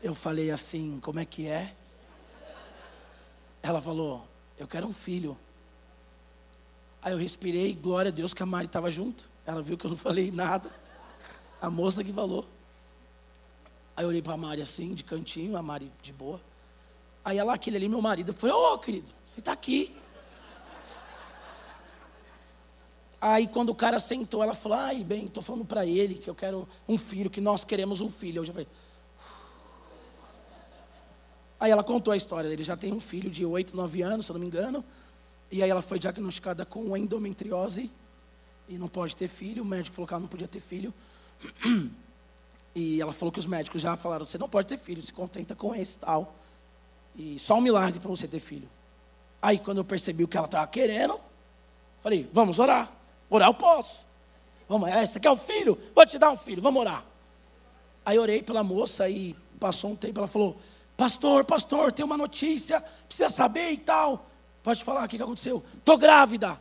Eu falei assim, como é que é? Ela falou, eu quero um filho. Aí eu respirei, glória a Deus que a Mari estava junto. Ela viu que eu não falei nada. A moça que falou. Aí eu olhei para a Mari assim, de cantinho, a Mari de boa. Aí ela, aquele ali, meu marido, falei, ô oh, querido, você está aqui. Aí quando o cara sentou, ela falou, ai bem, estou falando para ele que eu quero um filho, que nós queremos um filho. Eu já falei, Aí ela contou a história. Ele já tem um filho de 8, 9 anos, se eu não me engano. E aí ela foi diagnosticada com endometriose e não pode ter filho. O médico falou que ela não podia ter filho. E ela falou que os médicos já falaram: você não pode ter filho, se contenta com esse tal. E só um milagre para você ter filho. Aí, quando eu percebi o que ela estava querendo, falei: vamos orar. Orar eu posso. Vamos, é, você quer um filho? Vou te dar um filho, vamos orar. Aí orei pela moça e passou um tempo, ela falou: Pastor, pastor, tem uma notícia, precisa saber e tal. Pode falar, o que, que aconteceu? Estou grávida.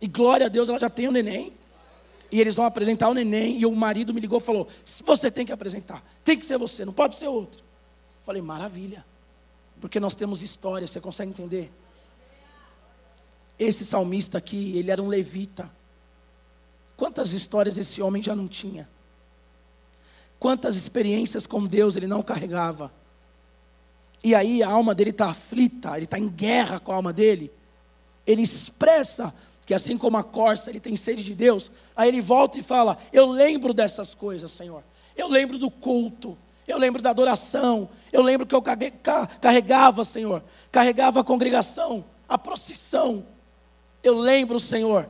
E glória a Deus, ela já tem o um neném. E eles vão apresentar o neném. E o marido me ligou e falou: Você tem que apresentar. Tem que ser você, não pode ser outro. Falei: Maravilha. Porque nós temos história, você consegue entender? Esse salmista aqui, ele era um levita. Quantas histórias esse homem já não tinha? Quantas experiências com Deus ele não carregava? E aí a alma dele está aflita, ele está em guerra com a alma dele. Ele expressa que assim como a corça, ele tem sede de Deus. Aí ele volta e fala: Eu lembro dessas coisas, Senhor. Eu lembro do culto. Eu lembro da adoração. Eu lembro que eu carregava, Senhor. Carregava a congregação, a procissão. Eu lembro, Senhor.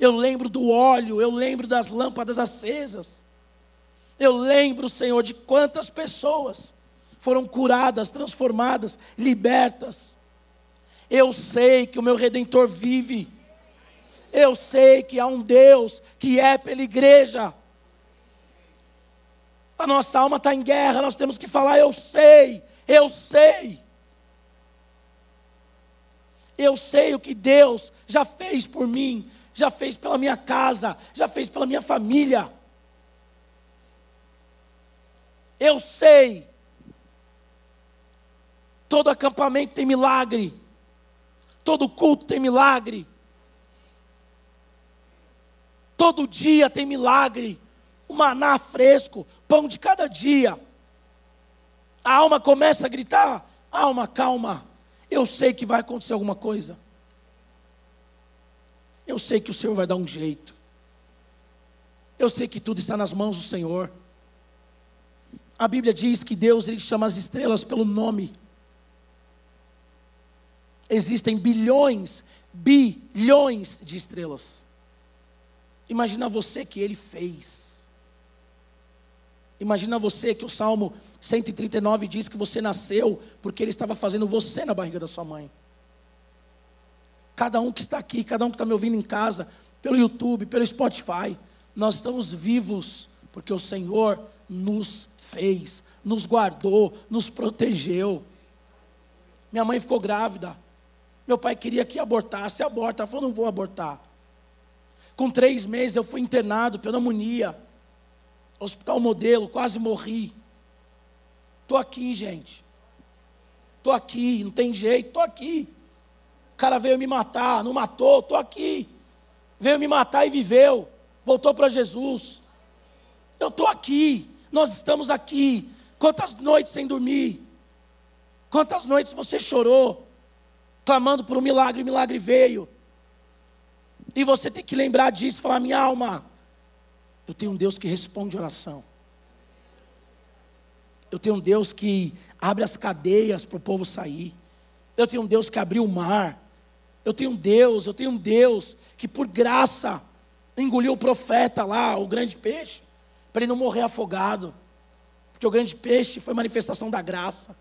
Eu lembro do óleo. Eu lembro das lâmpadas acesas. Eu lembro, Senhor, de quantas pessoas foram curadas, transformadas, libertas. Eu sei que o meu redentor vive. Eu sei que há um Deus que é pela igreja. A nossa alma está em guerra, nós temos que falar: eu sei, eu sei. Eu sei o que Deus já fez por mim, já fez pela minha casa, já fez pela minha família. Eu sei Todo acampamento tem milagre. Todo culto tem milagre. Todo dia tem milagre. O maná fresco, pão de cada dia. A alma começa a gritar: alma, calma. Eu sei que vai acontecer alguma coisa. Eu sei que o Senhor vai dar um jeito. Eu sei que tudo está nas mãos do Senhor. A Bíblia diz que Deus ele chama as estrelas pelo nome existem bilhões, bilhões de estrelas. Imagina você que ele fez. Imagina você que o Salmo 139 diz que você nasceu porque ele estava fazendo você na barriga da sua mãe. Cada um que está aqui, cada um que está me ouvindo em casa, pelo YouTube, pelo Spotify, nós estamos vivos porque o Senhor nos fez, nos guardou, nos protegeu. Minha mãe ficou grávida. Meu pai queria que abortasse, aborta. Ela falou, não vou abortar. Com três meses eu fui internado, pneumonia. Hospital modelo, quase morri. Estou aqui, gente. Estou aqui, não tem jeito, estou aqui. O cara veio me matar, não matou, estou aqui. Veio me matar e viveu. Voltou para Jesus. Eu estou aqui. Nós estamos aqui. Quantas noites sem dormir? Quantas noites você chorou? clamando por um milagre, o milagre veio. E você tem que lembrar disso, falar: minha alma, eu tenho um Deus que responde oração. Eu tenho um Deus que abre as cadeias para o povo sair. Eu tenho um Deus que abriu o mar. Eu tenho um Deus, eu tenho um Deus que por graça engoliu o profeta lá, o grande peixe, para ele não morrer afogado. Porque o grande peixe foi manifestação da graça.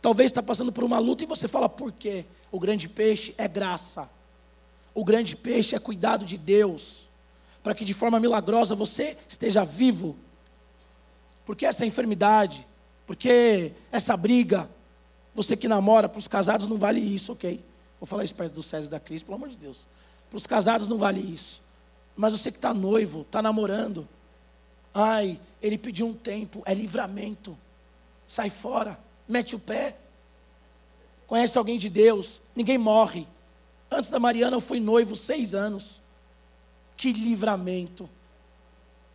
Talvez está passando por uma luta e você fala por quê? O grande peixe é graça. O grande peixe é cuidado de Deus. Para que de forma milagrosa você esteja vivo. Porque essa enfermidade, porque essa briga, você que namora, para os casados não vale isso, ok? Vou falar isso perto do César e da Cris, pelo amor de Deus. Para os casados não vale isso. Mas você que está noivo, está namorando. Ai, ele pediu um tempo, é livramento. Sai fora mete o pé. Conhece alguém de Deus, ninguém morre. Antes da Mariana eu fui noivo seis anos. Que livramento.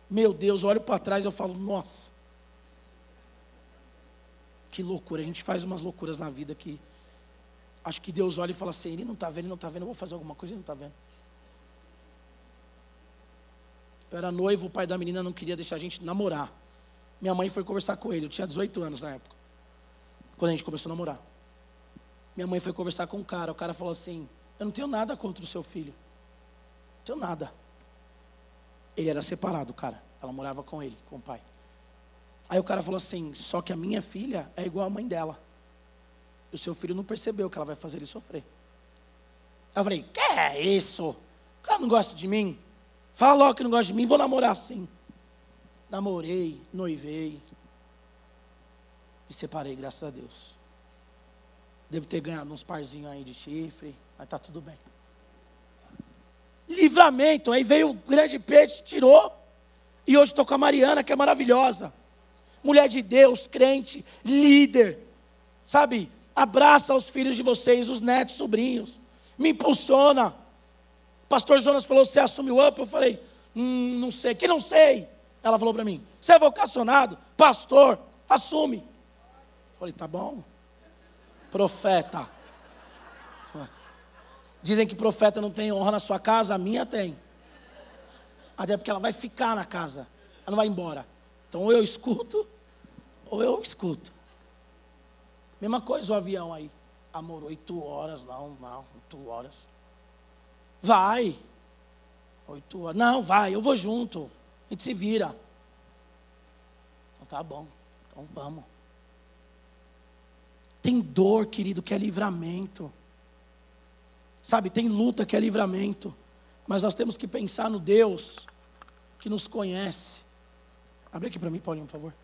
Meu Deus, eu olho para trás e falo, nossa. Que loucura, a gente faz umas loucuras na vida que acho que Deus olha e fala assim, ele não está vendo, ele não está vendo, eu vou fazer alguma coisa, ele não está vendo. Eu era noivo, o pai da menina não queria deixar a gente namorar. Minha mãe foi conversar com ele, eu tinha 18 anos na época. quando a gente começou a namorar. Minha mãe foi conversar com o cara, o cara falou assim: Eu não tenho nada contra o seu filho. Não tenho nada. Ele era separado, cara. Ela morava com ele, com o pai. Aí o cara falou assim: Só que a minha filha é igual a mãe dela. E o seu filho não percebeu que ela vai fazer ele sofrer. Eu falei: Que é isso? O cara não gosta de mim? Fala logo que não gosta de mim, vou namorar assim. Namorei, noivei. E separei, graças a Deus. Devo ter ganhado uns parzinhos aí de chifre, mas tá tudo bem. Livramento, aí veio o grande peixe, tirou. E hoje estou com a Mariana, que é maravilhosa. Mulher de Deus, crente, líder. Sabe? Abraça os filhos de vocês, os netos, sobrinhos. Me impulsiona. Pastor Jonas falou: Você assume o up? Eu falei: hum, Não sei. Que não sei? Ela falou para mim: Você é vocacionado? Pastor, assume. Eu falei: Tá bom. Profeta. Dizem que profeta não tem honra na sua casa, a minha tem. Até porque ela vai ficar na casa, ela não vai embora. Então, ou eu escuto, ou eu escuto. Mesma coisa o avião aí. Amor, oito horas, não, não, oito horas. Vai. Oito horas. Não, vai, eu vou junto. A gente se vira. Então tá bom. Então vamos. Tem dor, querido, que é livramento. Sabe, tem luta que é livramento. Mas nós temos que pensar no Deus que nos conhece. Abre aqui para mim, Paulinho, por favor.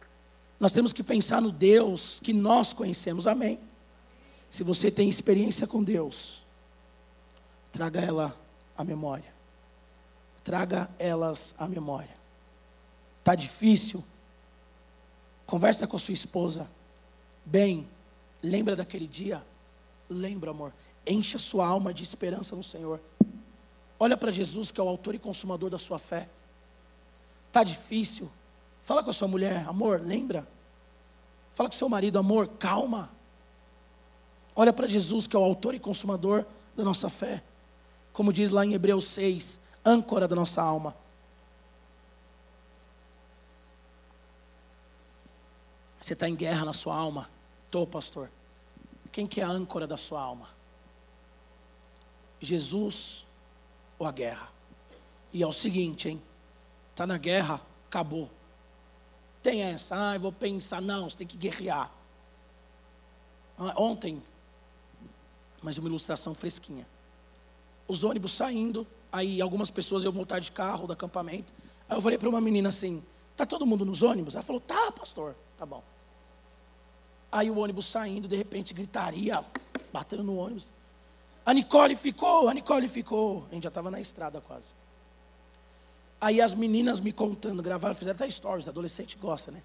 Nós temos que pensar no Deus que nós conhecemos. Amém. Se você tem experiência com Deus, traga ela à memória. Traga elas à memória. Tá difícil? Conversa com a sua esposa. Bem, lembra daquele dia? Lembra, amor. Encha sua alma de esperança no Senhor. Olha para Jesus, que é o autor e consumador da sua fé. Tá difícil? Fala com a sua mulher, amor, lembra? Fala com o seu marido, amor, calma. Olha para Jesus, que é o autor e consumador da nossa fé como diz lá em Hebreus 6, âncora da nossa alma. Você está em guerra na sua alma? Estou, pastor. Quem que é a âncora da sua alma? Jesus ou a guerra? E é o seguinte, hein? Está na guerra, acabou. Tem essa, ah, eu vou pensar. Não, você tem que guerrear. Ah, ontem, mas uma ilustração fresquinha os ônibus saindo, aí algumas pessoas iam voltar de carro do acampamento. Aí eu falei para uma menina assim: tá todo mundo nos ônibus? Ela falou: tá, pastor, tá bom. Aí o ônibus saindo, de repente gritaria, batendo no ônibus. A Nicole ficou, a Nicole ficou. A gente já estava na estrada quase. Aí as meninas me contando, gravaram, fizeram até stories, adolescente gosta, né?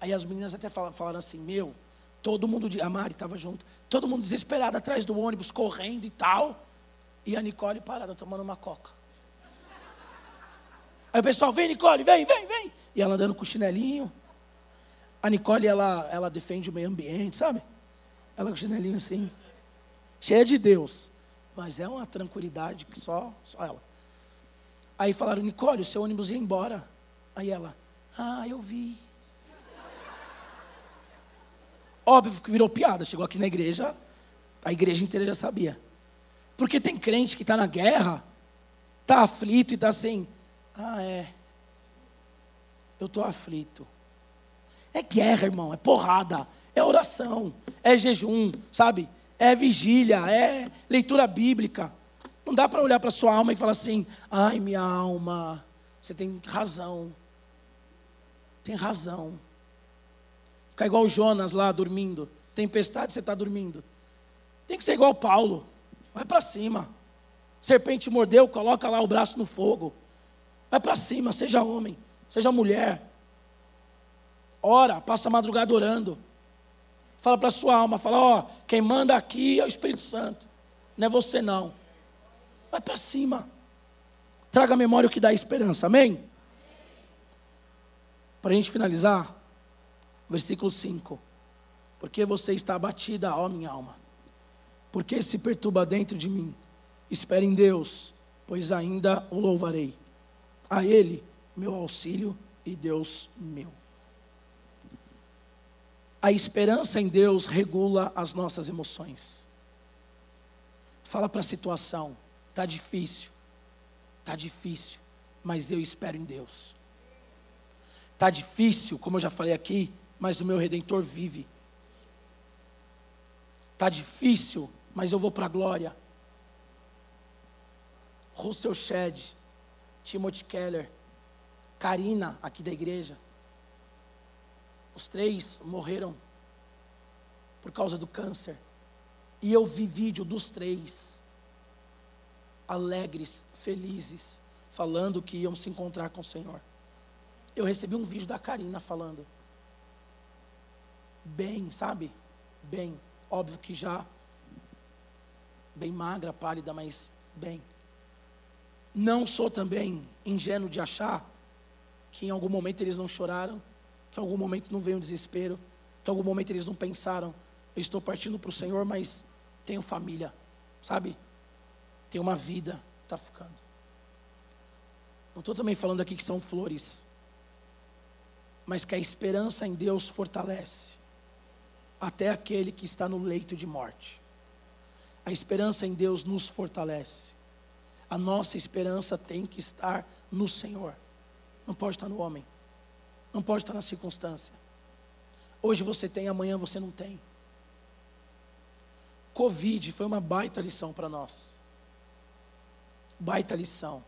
Aí as meninas até falaram assim: Meu, todo mundo, a Mari estava junto, todo mundo desesperado atrás do ônibus, correndo e tal. E a Nicole parada tomando uma coca. Aí o pessoal, vem Nicole, vem, vem, vem. E ela andando com o chinelinho. A Nicole, ela, ela defende o meio ambiente, sabe? Ela com o chinelinho assim, cheia de Deus. Mas é uma tranquilidade que só, só ela. Aí falaram, Nicole, o seu ônibus ia embora. Aí ela, ah, eu vi. Óbvio que virou piada. Chegou aqui na igreja, a igreja inteira já sabia. Porque tem crente que está na guerra, está aflito e está assim, ah é, eu estou aflito. É guerra, irmão, é porrada, é oração, é jejum, sabe? É vigília, é leitura bíblica. Não dá para olhar para sua alma e falar assim, ai minha alma, você tem razão. Tem razão. Ficar igual o Jonas lá dormindo. Tempestade, você está dormindo. Tem que ser igual Paulo. Vai para cima. Serpente mordeu, coloca lá o braço no fogo. Vai para cima, seja homem, seja mulher. Ora, passa a madrugada orando. Fala para sua alma, fala, ó, quem manda aqui é o Espírito Santo. Não é você não. Vai para cima. Traga a memória o que dá esperança. Amém? Para a gente finalizar, versículo 5. Porque você está abatida, ó minha alma por que se perturba dentro de mim? Espere em Deus, pois ainda o louvarei. A Ele, meu auxílio e Deus meu. A esperança em Deus regula as nossas emoções. Fala para a situação, tá difícil. Tá difícil, mas eu espero em Deus. Tá difícil, como eu já falei aqui, mas o meu redentor vive. Tá difícil, mas eu vou para a glória. Russell Shedd, Timothy Keller, Karina, aqui da igreja. Os três morreram por causa do câncer. E eu vi vídeo dos três, alegres, felizes, falando que iam se encontrar com o Senhor. Eu recebi um vídeo da Karina falando. Bem, sabe? Bem. Óbvio que já. Bem magra, pálida, mas bem. Não sou também ingênuo de achar que em algum momento eles não choraram, em algum momento não veio um desespero, que em algum momento eles não pensaram, eu estou partindo para o Senhor, mas tenho família, sabe? Tenho uma vida, está ficando. Não estou também falando aqui que são flores, mas que a esperança em Deus fortalece até aquele que está no leito de morte. A esperança em Deus nos fortalece. A nossa esperança tem que estar no Senhor. Não pode estar no homem. Não pode estar na circunstância. Hoje você tem, amanhã você não tem. Covid foi uma baita lição para nós. Baita lição.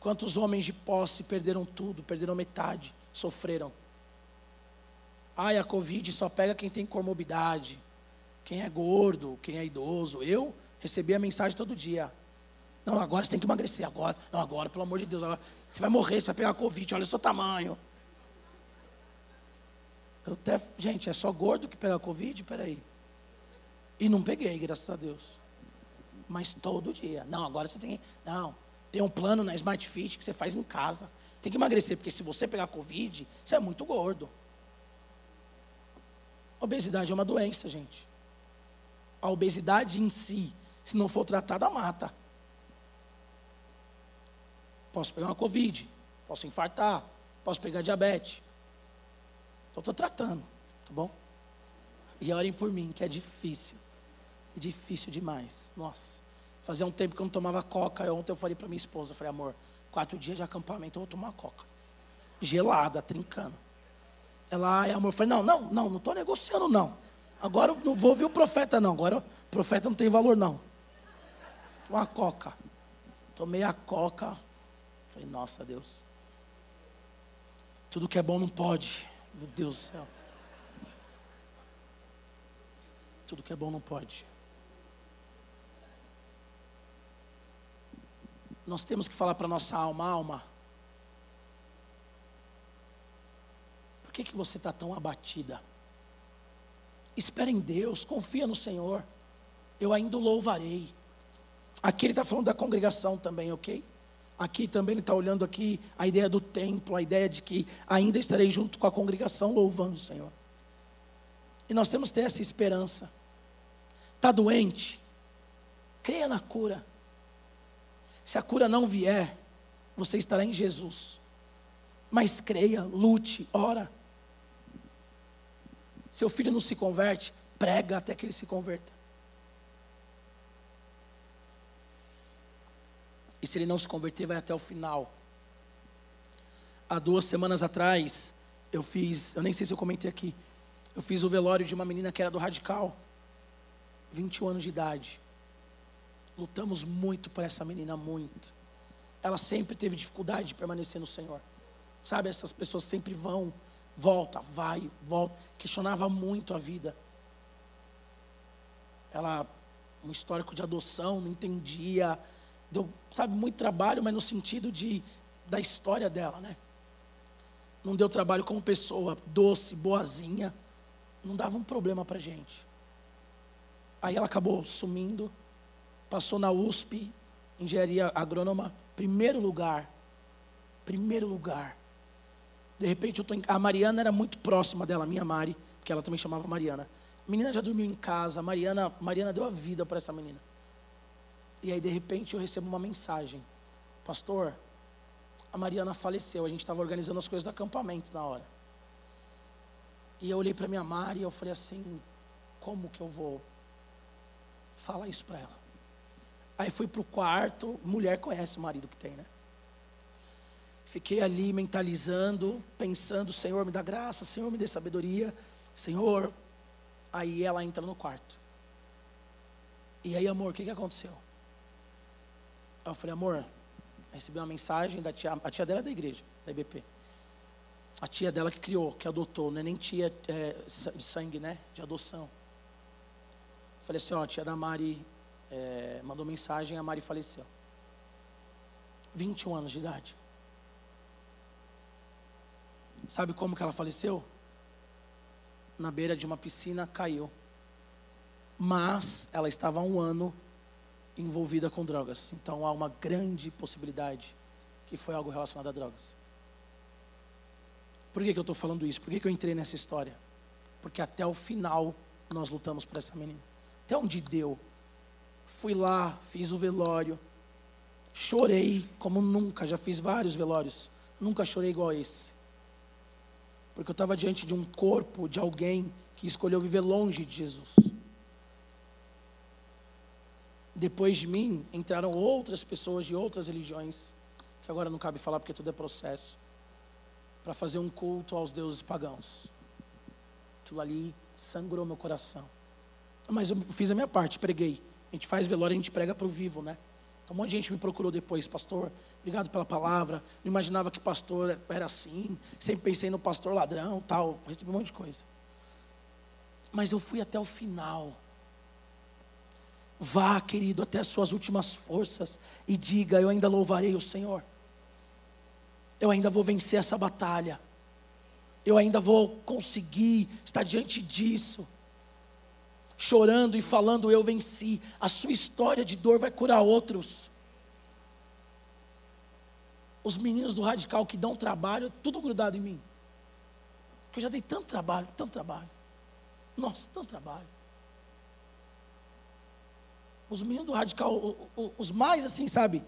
Quantos homens de posse perderam tudo, perderam metade, sofreram. Ai, a Covid só pega quem tem comorbidade, quem é gordo, quem é idoso. Eu recebi a mensagem todo dia. Não, agora você tem que emagrecer. Agora, não, agora, pelo amor de Deus. Agora, você vai morrer, você vai pegar Covid, olha o seu tamanho. Eu até, gente, é só gordo que pega Covid? Peraí. E não peguei, graças a Deus. Mas todo dia. Não, agora você tem. Não, tem um plano na Smart Fit que você faz em casa. Tem que emagrecer, porque se você pegar Covid, você é muito gordo. Obesidade é uma doença, gente. A obesidade em si, se não for tratada, mata. Posso pegar uma Covid, posso infartar, posso pegar diabetes. Então estou tratando, tá bom? E orem por mim, que é difícil. Difícil demais. Nossa. Fazia um tempo que eu não tomava coca. Eu, ontem eu falei para minha esposa, falei, amor, quatro dias de acampamento eu vou tomar coca. Gelada, trincando. Ela, ai, amor, eu falei, não, não, não, não estou negociando, não. Agora eu não vou ouvir o profeta, não. Agora o profeta não tem valor, não. Uma coca. Tomei a coca, Falei, nossa Deus. Tudo que é bom não pode. Meu Deus do céu. Tudo que é bom não pode. Nós temos que falar para nossa alma, alma. Por que, que você está tão abatida? Espera em Deus, confia no Senhor. Eu ainda o louvarei. Aqui ele está falando da congregação também, ok? Aqui também ele está olhando aqui a ideia do templo, a ideia de que ainda estarei junto com a congregação louvando o Senhor. E nós temos que ter essa esperança. Está doente? Creia na cura. Se a cura não vier, você estará em Jesus. Mas creia, lute, ora. Seu filho não se converte, prega até que ele se converta. E se ele não se converter, vai até o final. Há duas semanas atrás, eu fiz, eu nem sei se eu comentei aqui, eu fiz o velório de uma menina que era do Radical, 21 anos de idade. Lutamos muito por essa menina, muito. Ela sempre teve dificuldade de permanecer no Senhor. Sabe, essas pessoas sempre vão, volta, vai, volta. Questionava muito a vida. Ela, um histórico de adoção, não entendia deu, sabe, muito trabalho, mas no sentido de, da história dela, né? Não deu trabalho como pessoa, doce, boazinha. Não dava um problema para gente. Aí ela acabou sumindo, passou na USP, engenharia agrônoma, primeiro lugar. Primeiro lugar. De repente eu tô em... a Mariana era muito próxima dela, minha Mari, porque ela também chamava Mariana. A menina já dormiu em casa, a Mariana, Mariana deu a vida para essa menina. E aí, de repente, eu recebo uma mensagem: Pastor, a Mariana faleceu. A gente estava organizando as coisas do acampamento na hora. E eu olhei para minha Mari e eu falei assim: como que eu vou falar isso para ela? Aí fui para o quarto, mulher conhece o marido que tem, né? Fiquei ali mentalizando, pensando: Senhor, me dá graça, Senhor, me dê sabedoria, Senhor. Aí ela entra no quarto. E aí, amor, o que, que aconteceu? Eu falei, amor, recebi uma mensagem da tia, a tia dela é da igreja, da IBP. A tia dela que criou, que adotou, não é nem tia é, de sangue, né? De adoção. Falei assim, ó, a tia da Mari é, mandou mensagem, a Mari faleceu. 21 anos de idade. Sabe como que ela faleceu? Na beira de uma piscina, caiu. Mas ela estava há um ano envolvida com drogas. Então há uma grande possibilidade que foi algo relacionado a drogas. Por que, que eu estou falando isso? Por que, que eu entrei nessa história? Porque até o final nós lutamos por essa menina. Até onde deu. Fui lá, fiz o velório. Chorei como nunca, já fiz vários velórios. Nunca chorei igual esse. Porque eu estava diante de um corpo de alguém que escolheu viver longe de Jesus. Depois de mim, entraram outras pessoas de outras religiões, que agora não cabe falar porque tudo é processo, para fazer um culto aos deuses pagãos. Aquilo ali sangrou meu coração. Mas eu fiz a minha parte, preguei. A gente faz velório, a gente prega para o vivo, né? Então, um monte de gente me procurou depois, pastor, obrigado pela palavra. Não imaginava que pastor era assim. Sempre pensei no pastor ladrão, tal. Recebi um monte de coisa. Mas eu fui até o final. Vá, querido, até as suas últimas forças e diga: Eu ainda louvarei o Senhor. Eu ainda vou vencer essa batalha. Eu ainda vou conseguir estar diante disso. Chorando e falando, eu venci. A sua história de dor vai curar outros. Os meninos do radical que dão trabalho, tudo grudado em mim. Porque eu já dei tanto trabalho, tanto trabalho. Nossa, tanto trabalho. Os meninos do radical, os mais assim, sabe?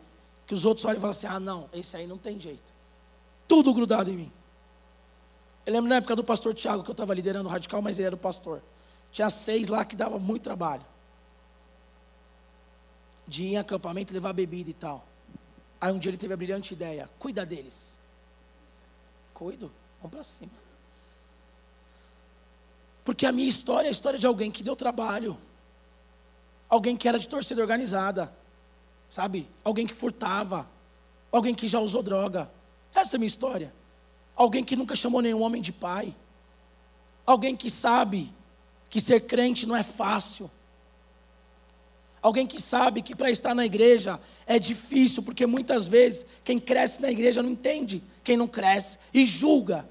Que os outros olham e falam assim: ah, não, esse aí não tem jeito. Tudo grudado em mim. Eu lembro na época do pastor Tiago, que eu estava liderando o radical, mas ele era o pastor. Tinha seis lá que dava muito trabalho. De ir em acampamento levar bebida e tal. Aí um dia ele teve a brilhante ideia: cuida deles. Cuido, vamos para cima. Porque a minha história é a história de alguém que deu trabalho alguém que era de torcida organizada, sabe? Alguém que furtava, alguém que já usou droga. Essa é a minha história. Alguém que nunca chamou nenhum homem de pai. Alguém que sabe que ser crente não é fácil. Alguém que sabe que para estar na igreja é difícil, porque muitas vezes quem cresce na igreja não entende quem não cresce e julga.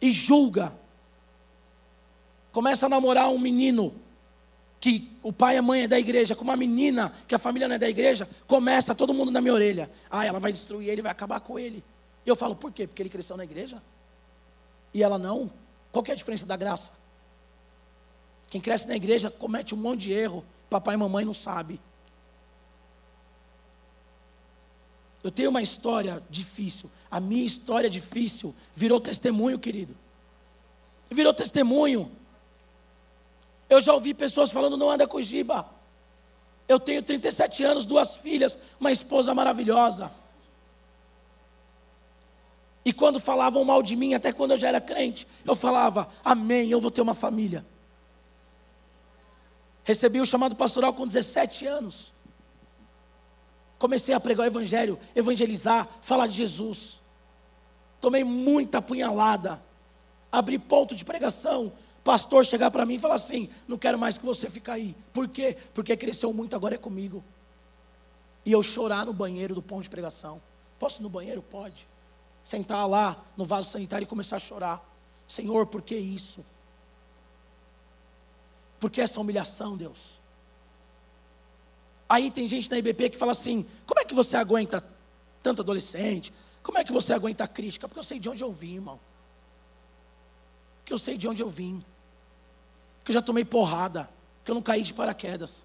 E julga. Começa a namorar um menino que o pai e a mãe é da igreja, com uma menina que a família não é da igreja, começa todo mundo na minha orelha. Ah, ela vai destruir ele, vai acabar com ele. E eu falo, por quê? Porque ele cresceu na igreja? E ela não? Qual é a diferença da graça? Quem cresce na igreja comete um monte de erro, papai e mamãe não sabe. Eu tenho uma história difícil. A minha história difícil virou testemunho, querido. Virou testemunho. Eu já ouvi pessoas falando, não anda com giba. Eu tenho 37 anos, duas filhas, uma esposa maravilhosa. E quando falavam mal de mim, até quando eu já era crente, eu falava, amém, eu vou ter uma família. Recebi o chamado pastoral com 17 anos. Comecei a pregar o evangelho, evangelizar, falar de Jesus. Tomei muita apunhalada. Abri ponto de pregação, pastor chegar para mim e falar assim: não quero mais que você fique aí. Por quê? Porque cresceu muito, agora é comigo. E eu chorar no banheiro do ponto de pregação. Posso ir no banheiro? Pode. Sentar lá no vaso sanitário e começar a chorar. Senhor, por que isso? Por que essa humilhação, Deus? Aí tem gente na IBP que fala assim: como é que você aguenta tanto adolescente? Como é que você aguenta a crítica? Porque eu sei de onde eu vim, irmão. Porque eu sei de onde eu vim que eu já tomei porrada, que eu não caí de paraquedas.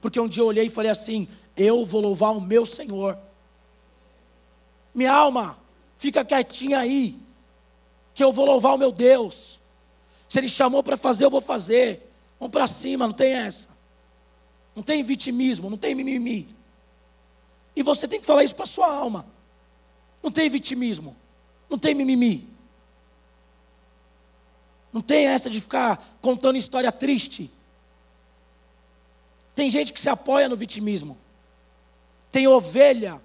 Porque um dia eu olhei e falei assim: eu vou louvar o meu Senhor. Minha alma, fica quietinha aí. que eu vou louvar o meu Deus. Se Ele chamou para fazer, eu vou fazer. Vamos para cima, não tem essa. Não tem vitimismo, não tem mimimi. E você tem que falar isso para sua alma. Não tem vitimismo, não tem mimimi. Não tem essa de ficar contando história triste. Tem gente que se apoia no vitimismo. Tem ovelha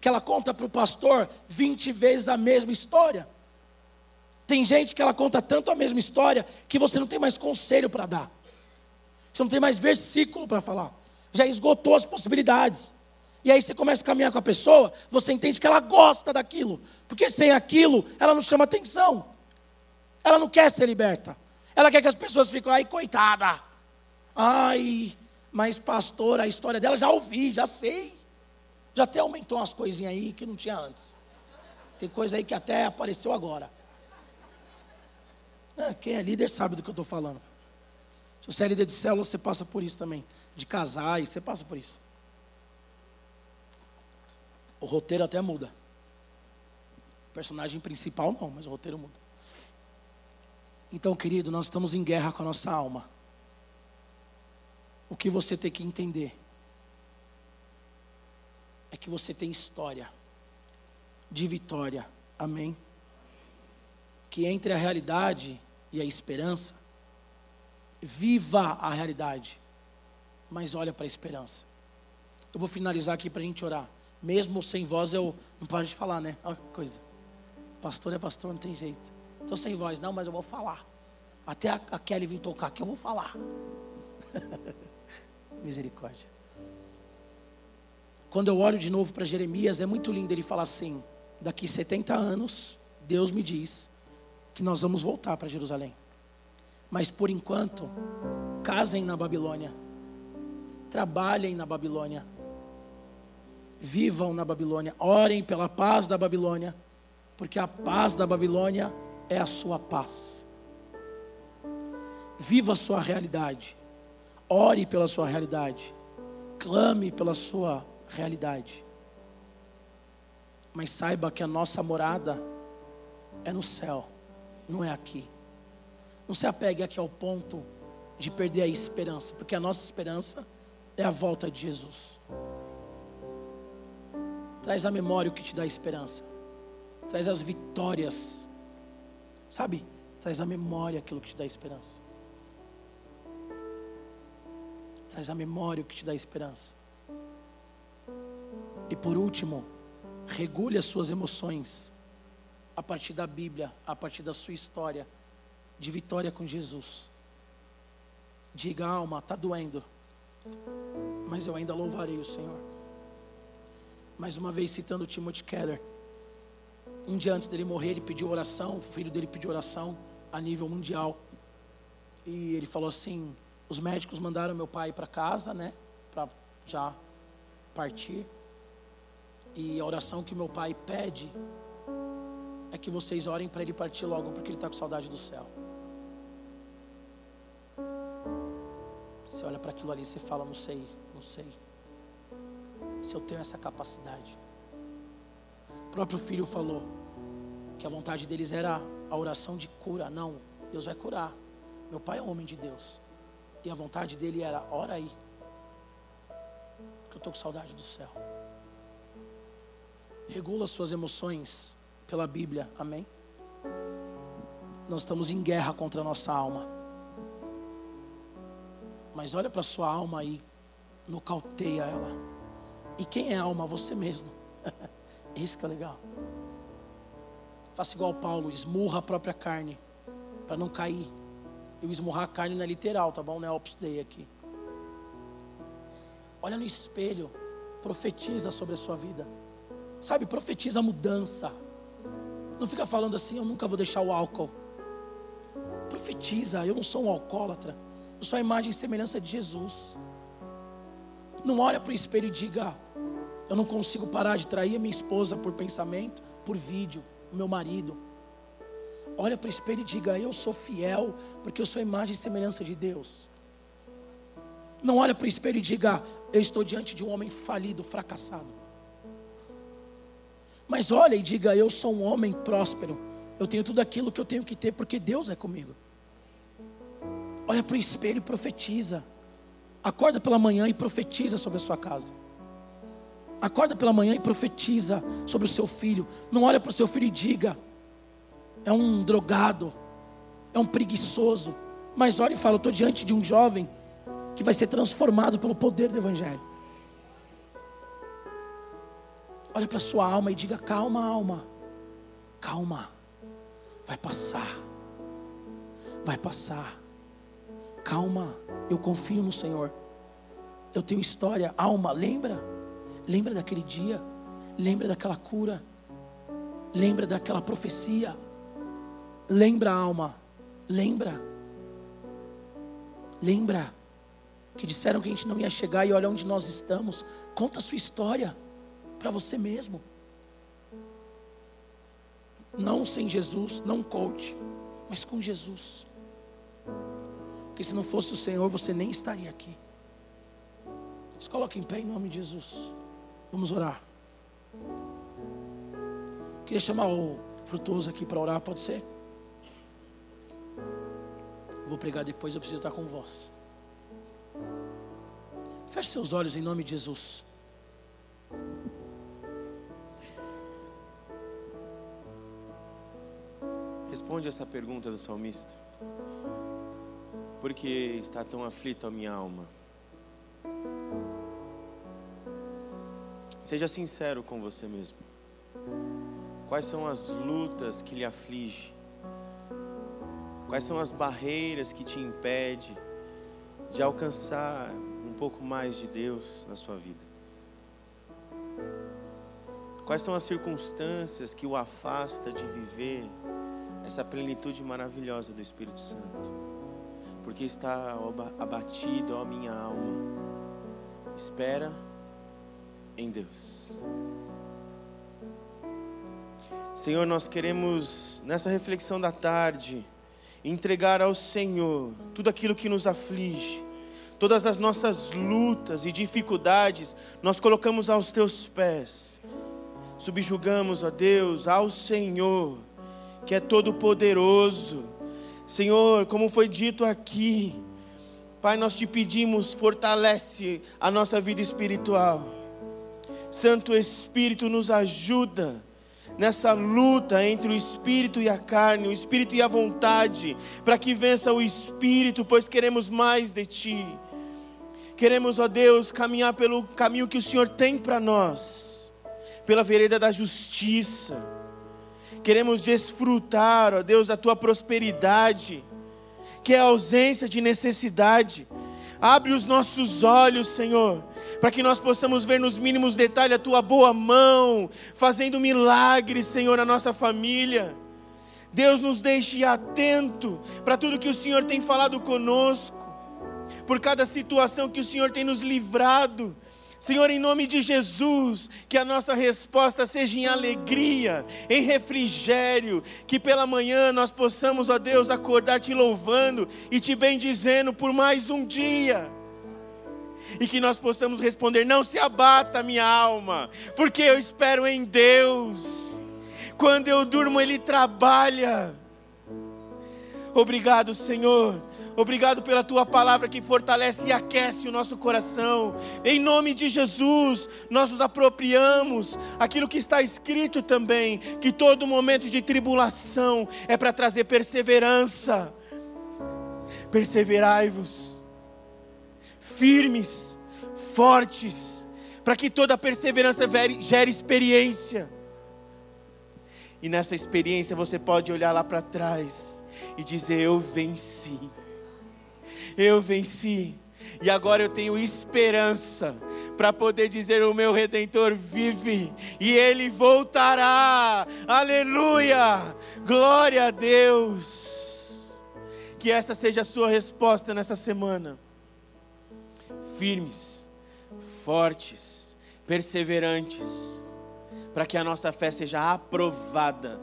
que ela conta para o pastor 20 vezes a mesma história. Tem gente que ela conta tanto a mesma história que você não tem mais conselho para dar. Você não tem mais versículo para falar. Já esgotou as possibilidades. E aí você começa a caminhar com a pessoa, você entende que ela gosta daquilo. Porque sem aquilo, ela não chama atenção. Ela não quer ser liberta. Ela quer que as pessoas fiquem, ai, coitada. Ai, mas pastor, a história dela já ouvi, já sei. Já até aumentou umas coisinhas aí que não tinha antes. Tem coisa aí que até apareceu agora. É, quem é líder sabe do que eu estou falando. Se você é líder de célula, você passa por isso também. De casais, você passa por isso. O roteiro até muda. O personagem principal não, mas o roteiro muda. Então, querido, nós estamos em guerra com a nossa alma. O que você tem que entender é que você tem história de vitória. Amém? Que entre a realidade e a esperança, viva a realidade, mas olha para a esperança. Eu vou finalizar aqui para a gente orar. Mesmo sem voz, eu não paro de falar, né? Olha que coisa. Pastor é pastor, não tem jeito. Estou sem voz, não, mas eu vou falar. Até a, a Kelly vir tocar aqui, eu vou falar. Misericórdia. Quando eu olho de novo para Jeremias, é muito lindo ele falar assim: daqui 70 anos, Deus me diz que nós vamos voltar para Jerusalém. Mas por enquanto, casem na Babilônia, trabalhem na Babilônia, vivam na Babilônia, orem pela paz da Babilônia, porque a paz da Babilônia é a sua paz. Viva a sua realidade, ore pela sua realidade, clame pela sua realidade. Mas saiba que a nossa morada é no céu, não é aqui. Não se apegue aqui ao ponto de perder a esperança, porque a nossa esperança é a volta de Jesus. Traz à memória o que te dá esperança. Traz as vitórias. Sabe? Traz à memória aquilo que te dá esperança. Traz à memória o que te dá esperança. E por último, regule as suas emoções a partir da Bíblia, a partir da sua história de vitória com Jesus. Diga, alma, está doendo, mas eu ainda louvarei o Senhor. Mais uma vez citando Timothy Keller. Um dia antes dele morrer, ele pediu oração, o filho dele pediu oração a nível mundial. E ele falou assim: os médicos mandaram meu pai para casa, né, para já partir. E a oração que meu pai pede é que vocês orem para ele partir logo, porque ele está com saudade do céu. Você olha para aquilo ali e você fala, não sei, não sei. Se eu tenho essa capacidade. O próprio filho falou que a vontade deles era a oração de cura. Não, Deus vai curar. Meu pai é um homem de Deus. E a vontade dele era, ora aí. Porque eu estou com saudade do céu. Regula suas emoções pela Bíblia, amém? Nós estamos em guerra contra a nossa alma. Mas olha para sua alma e nocauteia ela. E quem é alma? Você mesmo. Esse que é legal. Faça igual Paulo, esmurra a própria carne para não cair. E o esmurrar a carne não é literal, tá bom? Não é opus dei aqui. Olha no espelho, profetiza sobre a sua vida. Sabe, profetiza a mudança. Não fica falando assim, eu nunca vou deixar o álcool. Profetiza, eu não sou um alcoólatra. Eu sou a imagem e semelhança de Jesus. Não olha para o espelho e diga, eu não consigo parar de trair a minha esposa por pensamento, por vídeo, meu marido. Olha para o espelho e diga, eu sou fiel, porque eu sou imagem e semelhança de Deus. Não olha para o espelho e diga, eu estou diante de um homem falido, fracassado. Mas olha e diga: Eu sou um homem próspero, Eu tenho tudo aquilo que eu tenho que ter porque Deus é comigo. Olha para o espelho e profetiza. Acorda pela manhã e profetiza sobre a sua casa. Acorda pela manhã e profetiza sobre o seu filho. Não olha para o seu filho e diga: é um drogado, é um preguiçoso. Mas olha e fala: estou diante de um jovem que vai ser transformado pelo poder do Evangelho. Olha para a sua alma e diga: calma, alma, calma, vai passar, vai passar. Calma, eu confio no Senhor. Eu tenho história, alma, lembra? Lembra daquele dia? Lembra daquela cura? Lembra daquela profecia? Lembra, alma? Lembra? Lembra que disseram que a gente não ia chegar e olha onde nós estamos? Conta a sua história para você mesmo. Não sem Jesus, não coach, mas com Jesus. Porque se não fosse o Senhor, você nem estaria aqui. Se coloque em pé em nome de Jesus. Vamos orar. Queria chamar o frutuoso aqui para orar, pode ser? Vou pregar depois, eu preciso estar com vós. Feche seus olhos em nome de Jesus. Responde essa pergunta do salmista. Por que está tão aflito a minha alma? Seja sincero com você mesmo. Quais são as lutas que lhe afligem? Quais são as barreiras que te impedem de alcançar um pouco mais de Deus na sua vida? Quais são as circunstâncias que o afasta de viver essa plenitude maravilhosa do Espírito Santo? porque está abatido, ó minha alma. Espera em Deus. Senhor, nós queremos, nessa reflexão da tarde, entregar ao Senhor tudo aquilo que nos aflige, todas as nossas lutas e dificuldades, nós colocamos aos teus pés. Subjugamos, ó Deus, ao Senhor, que é todo-poderoso Senhor, como foi dito aqui, Pai, nós te pedimos, fortalece a nossa vida espiritual. Santo Espírito nos ajuda nessa luta entre o espírito e a carne, o espírito e a vontade, para que vença o espírito, pois queremos mais de ti. Queremos, ó Deus, caminhar pelo caminho que o Senhor tem para nós, pela vereda da justiça Queremos desfrutar, ó Deus, da tua prosperidade, que é a ausência de necessidade. Abre os nossos olhos, Senhor, para que nós possamos ver nos mínimos detalhes a tua boa mão, fazendo milagres, Senhor, na nossa família. Deus nos deixe atento para tudo que o Senhor tem falado conosco, por cada situação que o Senhor tem nos livrado, Senhor, em nome de Jesus, que a nossa resposta seja em alegria, em refrigério, que pela manhã nós possamos, ó Deus, acordar te louvando e te bendizendo por mais um dia. E que nós possamos responder: Não se abata, minha alma, porque eu espero em Deus. Quando eu durmo, Ele trabalha. Obrigado, Senhor Obrigado pela tua palavra que fortalece e aquece o nosso coração. Em nome de Jesus, nós nos apropriamos aquilo que está escrito também, que todo momento de tribulação é para trazer perseverança. Perseverai-vos, firmes, fortes, para que toda perseverança gere experiência. E nessa experiência você pode olhar lá para trás e dizer: Eu venci eu venci. E agora eu tenho esperança para poder dizer: O meu redentor vive e ele voltará. Aleluia! Glória a Deus. Que essa seja a sua resposta nessa semana. Firmes, fortes, perseverantes, para que a nossa fé seja aprovada,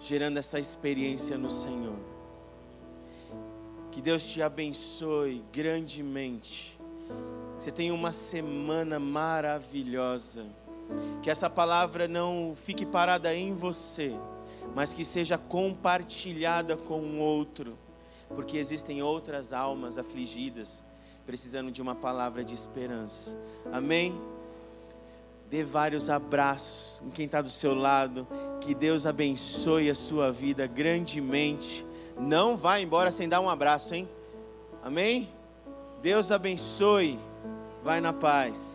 gerando essa experiência no Senhor. Que Deus te abençoe grandemente. Você tenha uma semana maravilhosa. Que essa palavra não fique parada em você, mas que seja compartilhada com um outro, porque existem outras almas afligidas, precisando de uma palavra de esperança. Amém? Dê vários abraços em quem está do seu lado. Que Deus abençoe a sua vida grandemente. Não vá embora sem dar um abraço, hein? Amém? Deus abençoe. Vai na paz.